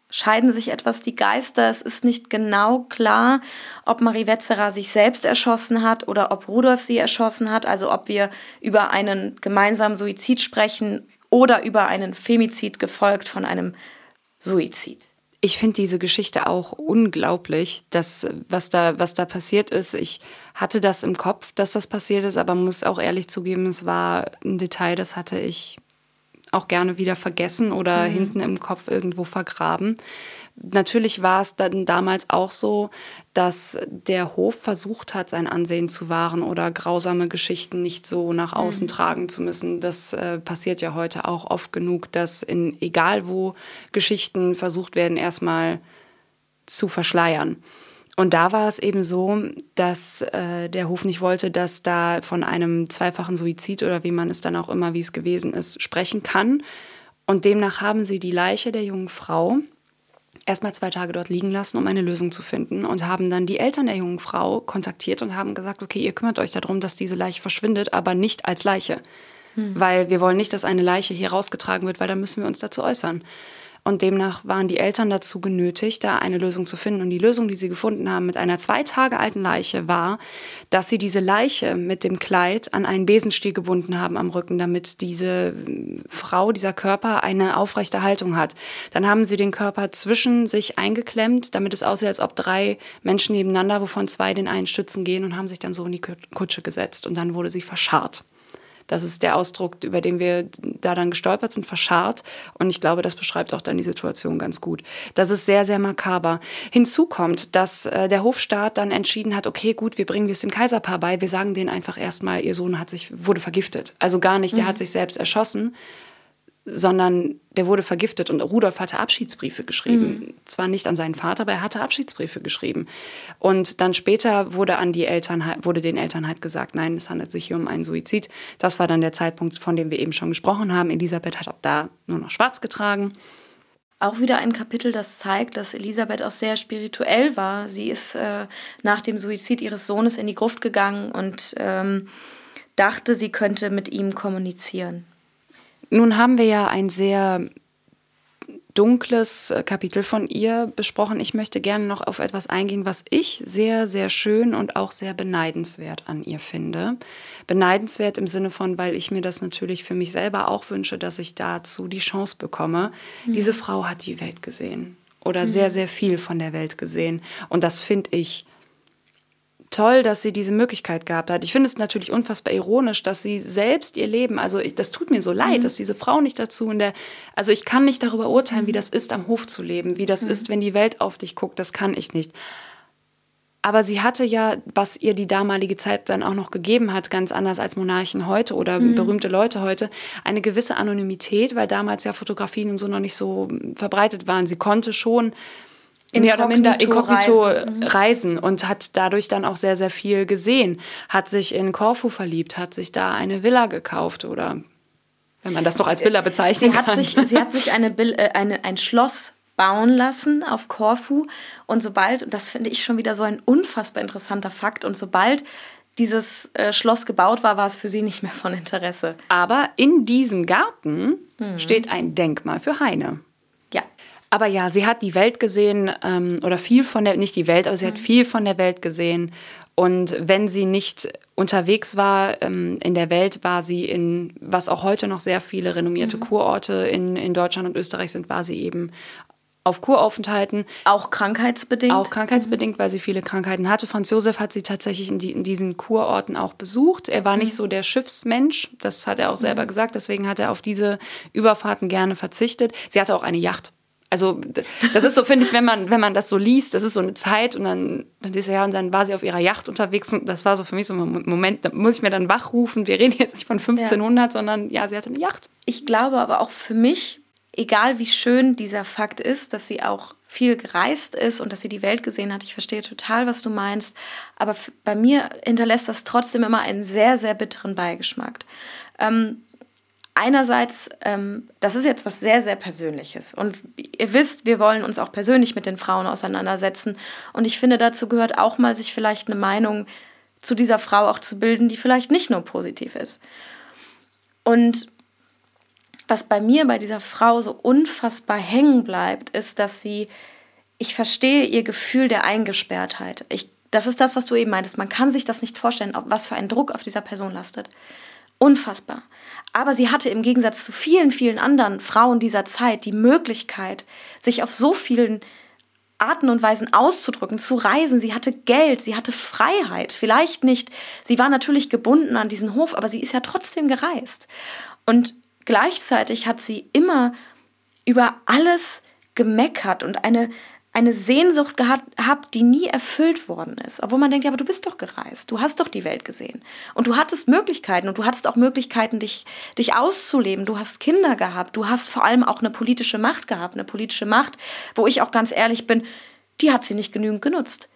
scheiden sich etwas die Geister. Es ist nicht genau klar, ob Marie Wetzerer sich selbst erschossen hat oder ob Rudolf sie erschossen hat. Also ob wir über einen gemeinsamen Suizid sprechen oder über einen Femizid gefolgt von einem Suizid. Ich finde diese Geschichte auch unglaublich, dass, was da, was da passiert ist. Ich hatte das im Kopf, dass das passiert ist, aber muss auch ehrlich zugeben, es war ein Detail, das hatte ich auch gerne wieder vergessen oder mhm. hinten im Kopf irgendwo vergraben. Natürlich war es dann damals auch so, dass der Hof versucht hat, sein Ansehen zu wahren oder grausame Geschichten nicht so nach außen mhm. tragen zu müssen. Das äh, passiert ja heute auch oft genug, dass in egal wo Geschichten versucht werden, erstmal zu verschleiern. Und da war es eben so, dass äh, der Hof nicht wollte, dass da von einem zweifachen Suizid oder wie man es dann auch immer, wie es gewesen ist, sprechen kann. Und demnach haben sie die Leiche der jungen Frau erstmal zwei Tage dort liegen lassen, um eine Lösung zu finden und haben dann die Eltern der jungen Frau kontaktiert und haben gesagt, okay, ihr kümmert euch darum, dass diese Leiche verschwindet, aber nicht als Leiche. Hm. Weil wir wollen nicht, dass eine Leiche hier rausgetragen wird, weil dann müssen wir uns dazu äußern. Und demnach waren die Eltern dazu genötigt, da eine Lösung zu finden. Und die Lösung, die sie gefunden haben mit einer zwei Tage alten Leiche, war, dass sie diese Leiche mit dem Kleid an einen Besenstiel gebunden haben am Rücken, damit diese Frau, dieser Körper eine aufrechte Haltung hat. Dann haben sie den Körper zwischen sich eingeklemmt, damit es aussieht, als ob drei Menschen nebeneinander, wovon zwei den einen stützen gehen und haben sich dann so in die Kutsche gesetzt. Und dann wurde sie verscharrt. Das ist der Ausdruck, über den wir da dann gestolpert sind, verscharrt. Und ich glaube, das beschreibt auch dann die Situation ganz gut. Das ist sehr, sehr makaber. Hinzu kommt, dass äh, der Hofstaat dann entschieden hat, okay, gut, wir bringen es dem Kaiserpaar bei. Wir sagen denen einfach erstmal, ihr Sohn hat sich, wurde vergiftet. Also gar nicht, der mhm. hat sich selbst erschossen, sondern der wurde vergiftet und Rudolf hatte Abschiedsbriefe geschrieben. Mhm. Zwar nicht an seinen Vater, aber er hatte Abschiedsbriefe geschrieben. Und dann später wurde an die Eltern wurde den Eltern halt gesagt, nein, es handelt sich hier um einen Suizid. Das war dann der Zeitpunkt, von dem wir eben schon gesprochen haben. Elisabeth hat ab da nur noch schwarz getragen. Auch wieder ein Kapitel, das zeigt, dass Elisabeth auch sehr spirituell war. Sie ist äh, nach dem Suizid ihres Sohnes in die Gruft gegangen und ähm, dachte, sie könnte mit ihm kommunizieren. Nun haben wir ja ein sehr dunkles äh, Kapitel von ihr besprochen. Ich möchte gerne noch auf etwas eingehen, was ich sehr, sehr schön und auch sehr beneidenswert an ihr finde. Beneidenswert im Sinne von, weil ich mir das natürlich für mich selber auch wünsche, dass ich dazu die Chance bekomme. Mhm. Diese Frau hat die Welt gesehen oder mhm. sehr, sehr viel von der Welt gesehen. Und das finde ich toll, dass sie diese Möglichkeit gehabt hat. Ich finde es natürlich unfassbar ironisch, dass sie selbst ihr Leben, also ich, das tut mir so leid, mhm. dass diese Frau nicht dazu in der, also ich kann nicht darüber urteilen, wie das ist, am Hof zu leben, wie das mhm. ist, wenn die Welt auf dich guckt, das kann ich nicht. Aber sie hatte ja, was ihr die damalige Zeit dann auch noch gegeben hat, ganz anders als Monarchen heute oder mhm. berühmte Leute heute, eine gewisse Anonymität, weil damals ja Fotografien und so noch nicht so verbreitet waren. Sie konnte schon mehr oder minder inkognito reisen. Mhm. reisen. und hat dadurch dann auch sehr, sehr viel gesehen. Hat sich in Korfu verliebt, hat sich da eine Villa gekauft oder wenn man das doch als Villa bezeichnen sie hat kann. Sich, sie hat sich eine, äh, eine, ein Schloss bauen lassen auf Korfu und sobald, und das finde ich schon wieder so ein unfassbar interessanter Fakt, und sobald dieses äh, Schloss gebaut war, war es für sie nicht mehr von Interesse. Aber in diesem Garten mhm. steht ein Denkmal für Heine. Aber ja, sie hat die Welt gesehen ähm, oder viel von der, nicht die Welt, aber sie mhm. hat viel von der Welt gesehen. Und wenn sie nicht unterwegs war ähm, in der Welt, war sie in, was auch heute noch sehr viele renommierte mhm. Kurorte in, in Deutschland und Österreich sind, war sie eben auf Kuraufenthalten. Auch krankheitsbedingt? Auch krankheitsbedingt, mhm. weil sie viele Krankheiten hatte. Franz Josef hat sie tatsächlich in, die, in diesen Kurorten auch besucht. Er war mhm. nicht so der Schiffsmensch, das hat er auch selber mhm. gesagt, deswegen hat er auf diese Überfahrten gerne verzichtet. Sie hatte auch eine Yacht. Also das ist so, finde ich, wenn man, wenn man das so liest, das ist so eine Zeit und dann, dann ist ja, und dann war sie auf ihrer Yacht unterwegs und das war so für mich so ein Moment, da muss ich mir dann wachrufen, wir reden jetzt nicht von 1500, ja. sondern ja, sie hatte eine Yacht. Ich glaube aber auch für mich, egal wie schön dieser Fakt ist, dass sie auch viel gereist ist und dass sie die Welt gesehen hat, ich verstehe total, was du meinst, aber bei mir hinterlässt das trotzdem immer einen sehr, sehr bitteren Beigeschmack. Ähm, einerseits, ähm, das ist jetzt was sehr, sehr Persönliches. Und ihr wisst, wir wollen uns auch persönlich mit den Frauen auseinandersetzen. Und ich finde, dazu gehört auch mal, sich vielleicht eine Meinung zu dieser Frau auch zu bilden, die vielleicht nicht nur positiv ist. Und was bei mir bei dieser Frau so unfassbar hängen bleibt, ist, dass sie, ich verstehe ihr Gefühl der Eingesperrtheit. Ich, das ist das, was du eben meintest. Man kann sich das nicht vorstellen, was für ein Druck auf dieser Person lastet. Unfassbar. Aber sie hatte im Gegensatz zu vielen, vielen anderen Frauen dieser Zeit die Möglichkeit, sich auf so vielen Arten und Weisen auszudrücken, zu reisen. Sie hatte Geld, sie hatte Freiheit. Vielleicht nicht, sie war natürlich gebunden an diesen Hof, aber sie ist ja trotzdem gereist. Und gleichzeitig hat sie immer über alles gemeckert und eine, eine Sehnsucht gehabt, die nie erfüllt worden ist. Obwohl man denkt, ja, aber du bist doch gereist, du hast doch die Welt gesehen. Und du hattest Möglichkeiten und du hattest auch Möglichkeiten, dich, dich auszuleben. Du hast Kinder gehabt, du hast vor allem auch eine politische Macht gehabt, eine politische Macht, wo ich auch ganz ehrlich bin, die hat sie nicht genügend genutzt.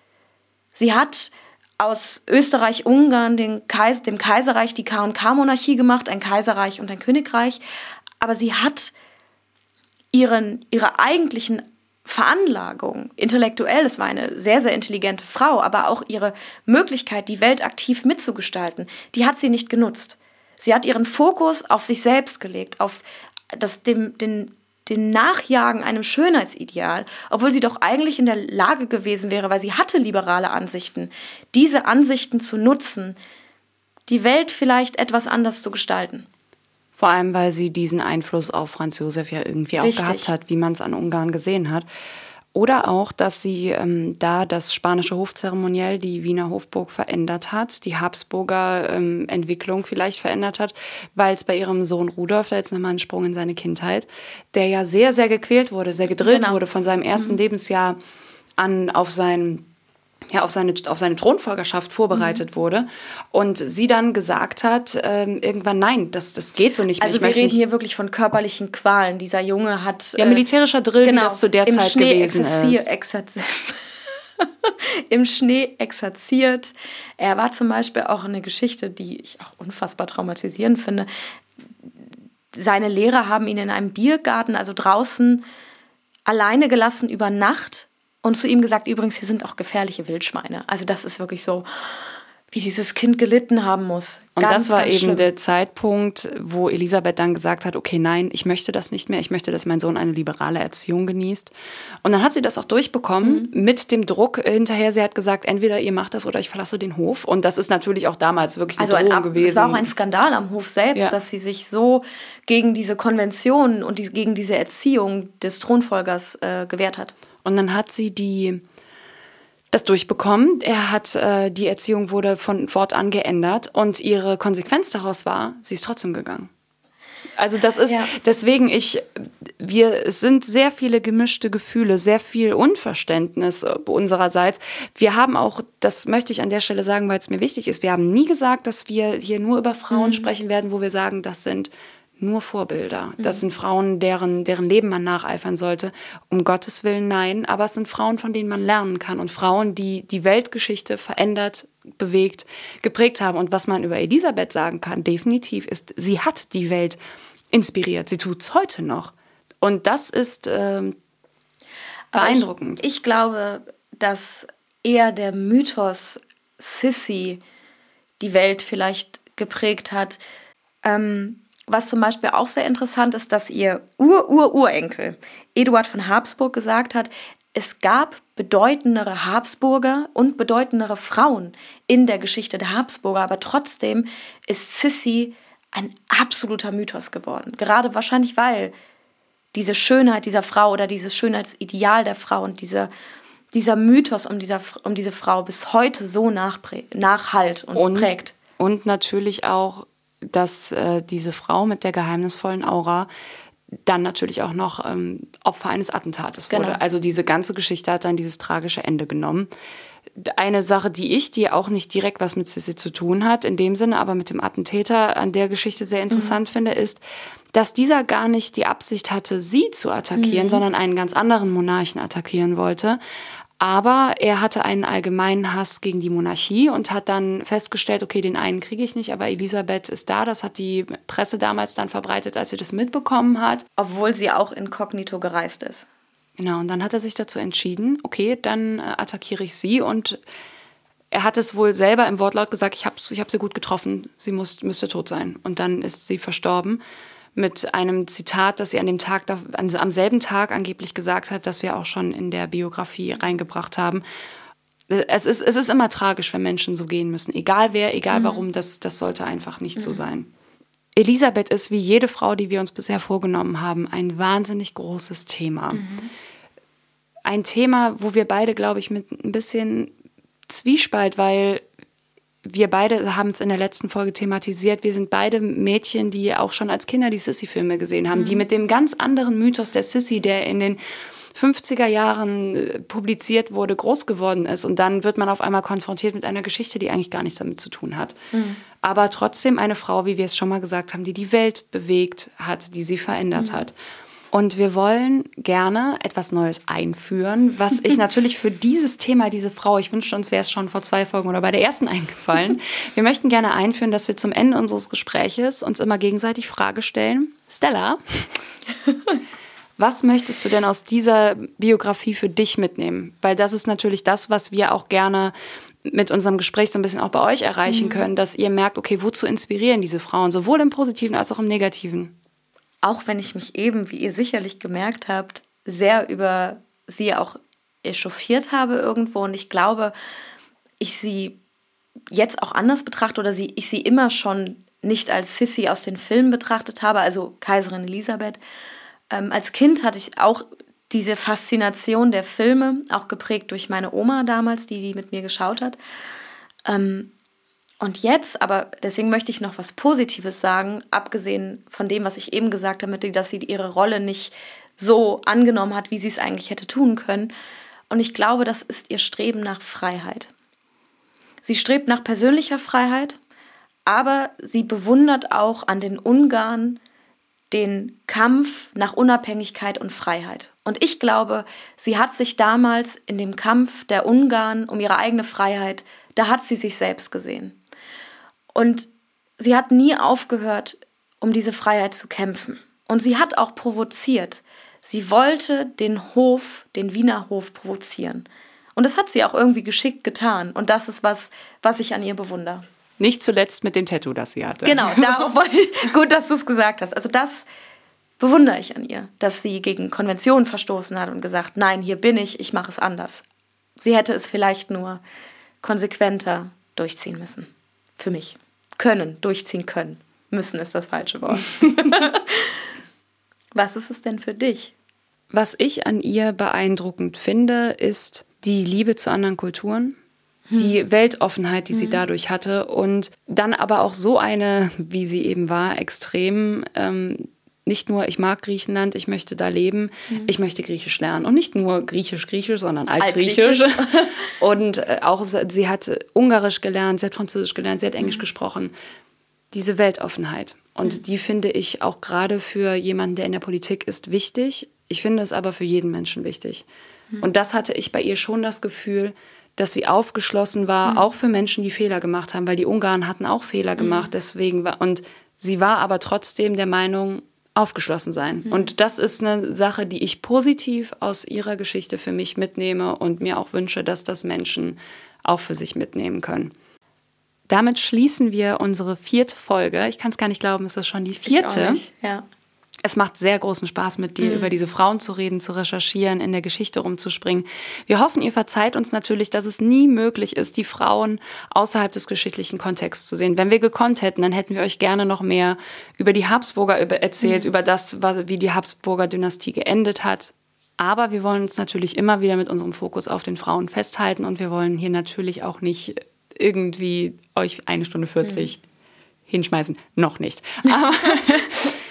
Sie hat aus Österreich-Ungarn, dem Kaiserreich, die K&K-Monarchie gemacht, ein Kaiserreich und ein Königreich. Aber sie hat ihren, ihre eigentlichen Veranlagung, intellektuell, es war eine sehr, sehr intelligente Frau, aber auch ihre Möglichkeit, die Welt aktiv mitzugestalten, die hat sie nicht genutzt. Sie hat ihren Fokus auf sich selbst gelegt, auf das, dem, den, den Nachjagen einem Schönheitsideal, obwohl sie doch eigentlich in der Lage gewesen wäre, weil sie hatte liberale Ansichten, diese Ansichten zu nutzen, die Welt vielleicht etwas anders zu gestalten. Vor allem, weil sie diesen Einfluss auf Franz Josef ja irgendwie auch Richtig. gehabt hat, wie man es an Ungarn gesehen hat. Oder auch, dass sie ähm, da das spanische Hofzeremoniell, die Wiener Hofburg verändert hat, die Habsburger ähm, Entwicklung vielleicht verändert hat, weil es bei ihrem Sohn Rudolf, da jetzt nochmal ein Sprung in seine Kindheit, der ja sehr, sehr gequält wurde, sehr gedrillt genau. wurde von seinem ersten mhm. Lebensjahr an auf sein ja, auf seine, auf seine Thronfolgerschaft vorbereitet mhm. wurde und sie dann gesagt hat, ähm, irgendwann, nein, das, das geht so nicht mehr. Also wir reden hier wirklich von körperlichen Qualen. Dieser Junge hat... Ja, militärischer Drill, genau, das zu der Zeit Schnee gewesen ist. Im Schnee exerziert. Er war zum Beispiel auch eine Geschichte, die ich auch unfassbar traumatisierend finde. Seine Lehrer haben ihn in einem Biergarten, also draußen, alleine gelassen über Nacht und zu ihm gesagt, übrigens, hier sind auch gefährliche Wildschweine. Also das ist wirklich so, wie dieses Kind gelitten haben muss. Und ganz, das war eben schlimm. der Zeitpunkt, wo Elisabeth dann gesagt hat, okay, nein, ich möchte das nicht mehr. Ich möchte, dass mein Sohn eine liberale Erziehung genießt. Und dann hat sie das auch durchbekommen mhm. mit dem Druck hinterher. Sie hat gesagt, entweder ihr macht das oder ich verlasse den Hof. Und das ist natürlich auch damals wirklich eine also Drohung ein, gewesen. Es war auch ein Skandal am Hof selbst, ja. dass sie sich so gegen diese Konvention und die, gegen diese Erziehung des Thronfolgers äh, gewehrt hat. Und dann hat sie die das durchbekommen. Er hat äh, die Erziehung wurde von fortan geändert und ihre Konsequenz daraus war, sie ist trotzdem gegangen. Also das ist ja. deswegen ich wir es sind sehr viele gemischte Gefühle, sehr viel Unverständnis unsererseits. Wir haben auch, das möchte ich an der Stelle sagen, weil es mir wichtig ist, wir haben nie gesagt, dass wir hier nur über Frauen mhm. sprechen werden, wo wir sagen, das sind nur Vorbilder. Das mhm. sind Frauen, deren, deren Leben man nacheifern sollte. Um Gottes Willen nein, aber es sind Frauen, von denen man lernen kann und Frauen, die die Weltgeschichte verändert, bewegt, geprägt haben. Und was man über Elisabeth sagen kann, definitiv, ist, sie hat die Welt inspiriert. Sie tut es heute noch. Und das ist ähm, beeindruckend. Ich, ich glaube, dass eher der Mythos Sissy die Welt vielleicht geprägt hat. Ähm, was zum Beispiel auch sehr interessant ist, dass ihr Ur-Ur-Urenkel Eduard von Habsburg gesagt hat, es gab bedeutendere Habsburger und bedeutendere Frauen in der Geschichte der Habsburger, aber trotzdem ist Sissy ein absoluter Mythos geworden. Gerade wahrscheinlich, weil diese Schönheit dieser Frau oder dieses Schönheitsideal der Frau und dieser, dieser Mythos um, dieser, um diese Frau bis heute so nachhalt und, und prägt. Und natürlich auch dass äh, diese Frau mit der geheimnisvollen Aura dann natürlich auch noch ähm, Opfer eines Attentates wurde. Genau. Also diese ganze Geschichte hat dann dieses tragische Ende genommen. Eine Sache, die ich, die auch nicht direkt was mit Sissi zu tun hat, in dem Sinne, aber mit dem Attentäter an der Geschichte sehr interessant mhm. finde, ist, dass dieser gar nicht die Absicht hatte, sie zu attackieren, mhm. sondern einen ganz anderen Monarchen attackieren wollte. Aber er hatte einen allgemeinen Hass gegen die Monarchie und hat dann festgestellt, okay, den einen kriege ich nicht, aber Elisabeth ist da. Das hat die Presse damals dann verbreitet, als sie das mitbekommen hat. Obwohl sie auch inkognito gereist ist. Genau, und dann hat er sich dazu entschieden, okay, dann äh, attackiere ich sie und er hat es wohl selber im Wortlaut gesagt, ich habe ich hab sie gut getroffen, sie muss, müsste tot sein. Und dann ist sie verstorben mit einem Zitat, das sie an dem Tag, am selben Tag angeblich gesagt hat, das wir auch schon in der Biografie reingebracht haben. Es ist, es ist immer tragisch, wenn Menschen so gehen müssen. Egal wer, egal mhm. warum, das, das sollte einfach nicht mhm. so sein. Elisabeth ist wie jede Frau, die wir uns bisher vorgenommen haben, ein wahnsinnig großes Thema. Mhm. Ein Thema, wo wir beide, glaube ich, mit ein bisschen Zwiespalt, weil wir beide haben es in der letzten Folge thematisiert. Wir sind beide Mädchen, die auch schon als Kinder die Sissy-Filme gesehen haben, mhm. die mit dem ganz anderen Mythos der Sissy, der in den 50er Jahren äh, publiziert wurde, groß geworden ist. Und dann wird man auf einmal konfrontiert mit einer Geschichte, die eigentlich gar nichts damit zu tun hat. Mhm. Aber trotzdem eine Frau, wie wir es schon mal gesagt haben, die die Welt bewegt hat, die sie verändert mhm. hat. Und wir wollen gerne etwas Neues einführen, was ich natürlich für dieses Thema, diese Frau, ich wünschte uns wäre es schon vor zwei Folgen oder bei der ersten eingefallen. Wir möchten gerne einführen, dass wir zum Ende unseres Gespräches uns immer gegenseitig Frage stellen. Stella, was möchtest du denn aus dieser Biografie für dich mitnehmen? Weil das ist natürlich das, was wir auch gerne mit unserem Gespräch so ein bisschen auch bei euch erreichen mhm. können, dass ihr merkt, okay, wozu inspirieren diese Frauen, sowohl im Positiven als auch im Negativen? Auch wenn ich mich eben, wie ihr sicherlich gemerkt habt, sehr über sie auch echauffiert habe irgendwo und ich glaube, ich sie jetzt auch anders betrachte oder sie, ich sie immer schon nicht als Sissy aus den Filmen betrachtet habe, also Kaiserin Elisabeth. Ähm, als Kind hatte ich auch diese Faszination der Filme, auch geprägt durch meine Oma damals, die die mit mir geschaut hat. Ähm, und jetzt, aber deswegen möchte ich noch was Positives sagen, abgesehen von dem, was ich eben gesagt habe, dass sie ihre Rolle nicht so angenommen hat, wie sie es eigentlich hätte tun können. Und ich glaube, das ist ihr Streben nach Freiheit. Sie strebt nach persönlicher Freiheit, aber sie bewundert auch an den Ungarn den Kampf nach Unabhängigkeit und Freiheit. Und ich glaube, sie hat sich damals in dem Kampf der Ungarn um ihre eigene Freiheit, da hat sie sich selbst gesehen. Und sie hat nie aufgehört, um diese Freiheit zu kämpfen. Und sie hat auch provoziert. Sie wollte den Hof, den Wiener Hof provozieren. Und das hat sie auch irgendwie geschickt getan. Und das ist was, was ich an ihr bewundere. Nicht zuletzt mit dem Tattoo, das sie hatte. Genau, darauf wollte ich, gut, dass du es gesagt hast. Also das bewundere ich an ihr, dass sie gegen Konventionen verstoßen hat und gesagt, nein, hier bin ich, ich mache es anders. Sie hätte es vielleicht nur konsequenter durchziehen müssen. Für mich können, durchziehen können. Müssen ist das falsche Wort. Was ist es denn für dich? Was ich an ihr beeindruckend finde, ist die Liebe zu anderen Kulturen, hm. die Weltoffenheit, die sie hm. dadurch hatte und dann aber auch so eine, wie sie eben war, extrem ähm, nicht nur, ich mag Griechenland, ich möchte da leben, mhm. ich möchte Griechisch lernen. Und nicht nur Griechisch-Griechisch, sondern Altgriechisch. Altgriechisch. und äh, auch, sie hat Ungarisch gelernt, sie hat Französisch gelernt, sie hat Englisch mhm. gesprochen. Diese Weltoffenheit. Und mhm. die finde ich auch gerade für jemanden, der in der Politik ist, wichtig. Ich finde es aber für jeden Menschen wichtig. Mhm. Und das hatte ich bei ihr schon das Gefühl, dass sie aufgeschlossen war, mhm. auch für Menschen, die Fehler gemacht haben, weil die Ungarn hatten auch Fehler gemacht. Mhm. Deswegen war, und sie war aber trotzdem der Meinung, aufgeschlossen sein. Mhm. Und das ist eine Sache, die ich positiv aus ihrer Geschichte für mich mitnehme und mir auch wünsche, dass das Menschen auch für sich mitnehmen können. Damit schließen wir unsere vierte Folge. Ich kann es gar nicht glauben, es ist schon die vierte. Ich auch nicht. Ja es macht sehr großen Spaß, mit dir mhm. über diese Frauen zu reden, zu recherchieren, in der Geschichte rumzuspringen. Wir hoffen, ihr verzeiht uns natürlich, dass es nie möglich ist, die Frauen außerhalb des geschichtlichen Kontexts zu sehen. Wenn wir gekonnt hätten, dann hätten wir euch gerne noch mehr über die Habsburger erzählt, mhm. über das, wie die Habsburger Dynastie geendet hat. Aber wir wollen uns natürlich immer wieder mit unserem Fokus auf den Frauen festhalten und wir wollen hier natürlich auch nicht irgendwie euch eine Stunde 40 mhm. hinschmeißen. Noch nicht. Aber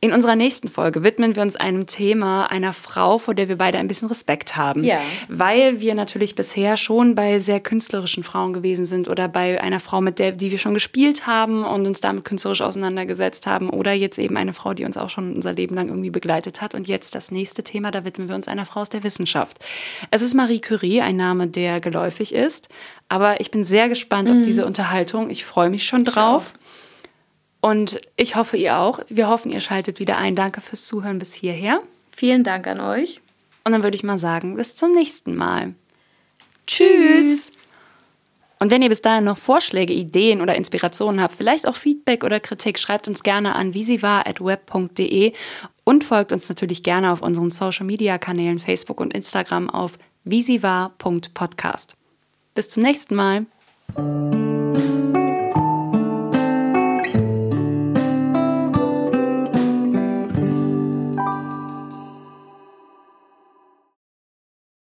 In unserer nächsten Folge widmen wir uns einem Thema einer Frau, vor der wir beide ein bisschen Respekt haben. Ja. Weil wir natürlich bisher schon bei sehr künstlerischen Frauen gewesen sind oder bei einer Frau, mit der, die wir schon gespielt haben und uns damit künstlerisch auseinandergesetzt haben. Oder jetzt eben eine Frau, die uns auch schon unser Leben lang irgendwie begleitet hat. Und jetzt das nächste Thema, da widmen wir uns einer Frau aus der Wissenschaft. Es ist Marie Curie, ein Name, der geläufig ist. Aber ich bin sehr gespannt mhm. auf diese Unterhaltung. Ich freue mich schon drauf. Und ich hoffe, ihr auch. Wir hoffen, ihr schaltet wieder ein. Danke fürs Zuhören bis hierher. Vielen Dank an euch. Und dann würde ich mal sagen, bis zum nächsten Mal. Tschüss. Und wenn ihr bis dahin noch Vorschläge, Ideen oder Inspirationen habt, vielleicht auch Feedback oder Kritik, schreibt uns gerne an web.de und folgt uns natürlich gerne auf unseren Social Media Kanälen Facebook und Instagram auf visivar.podcast. Bis zum nächsten Mal.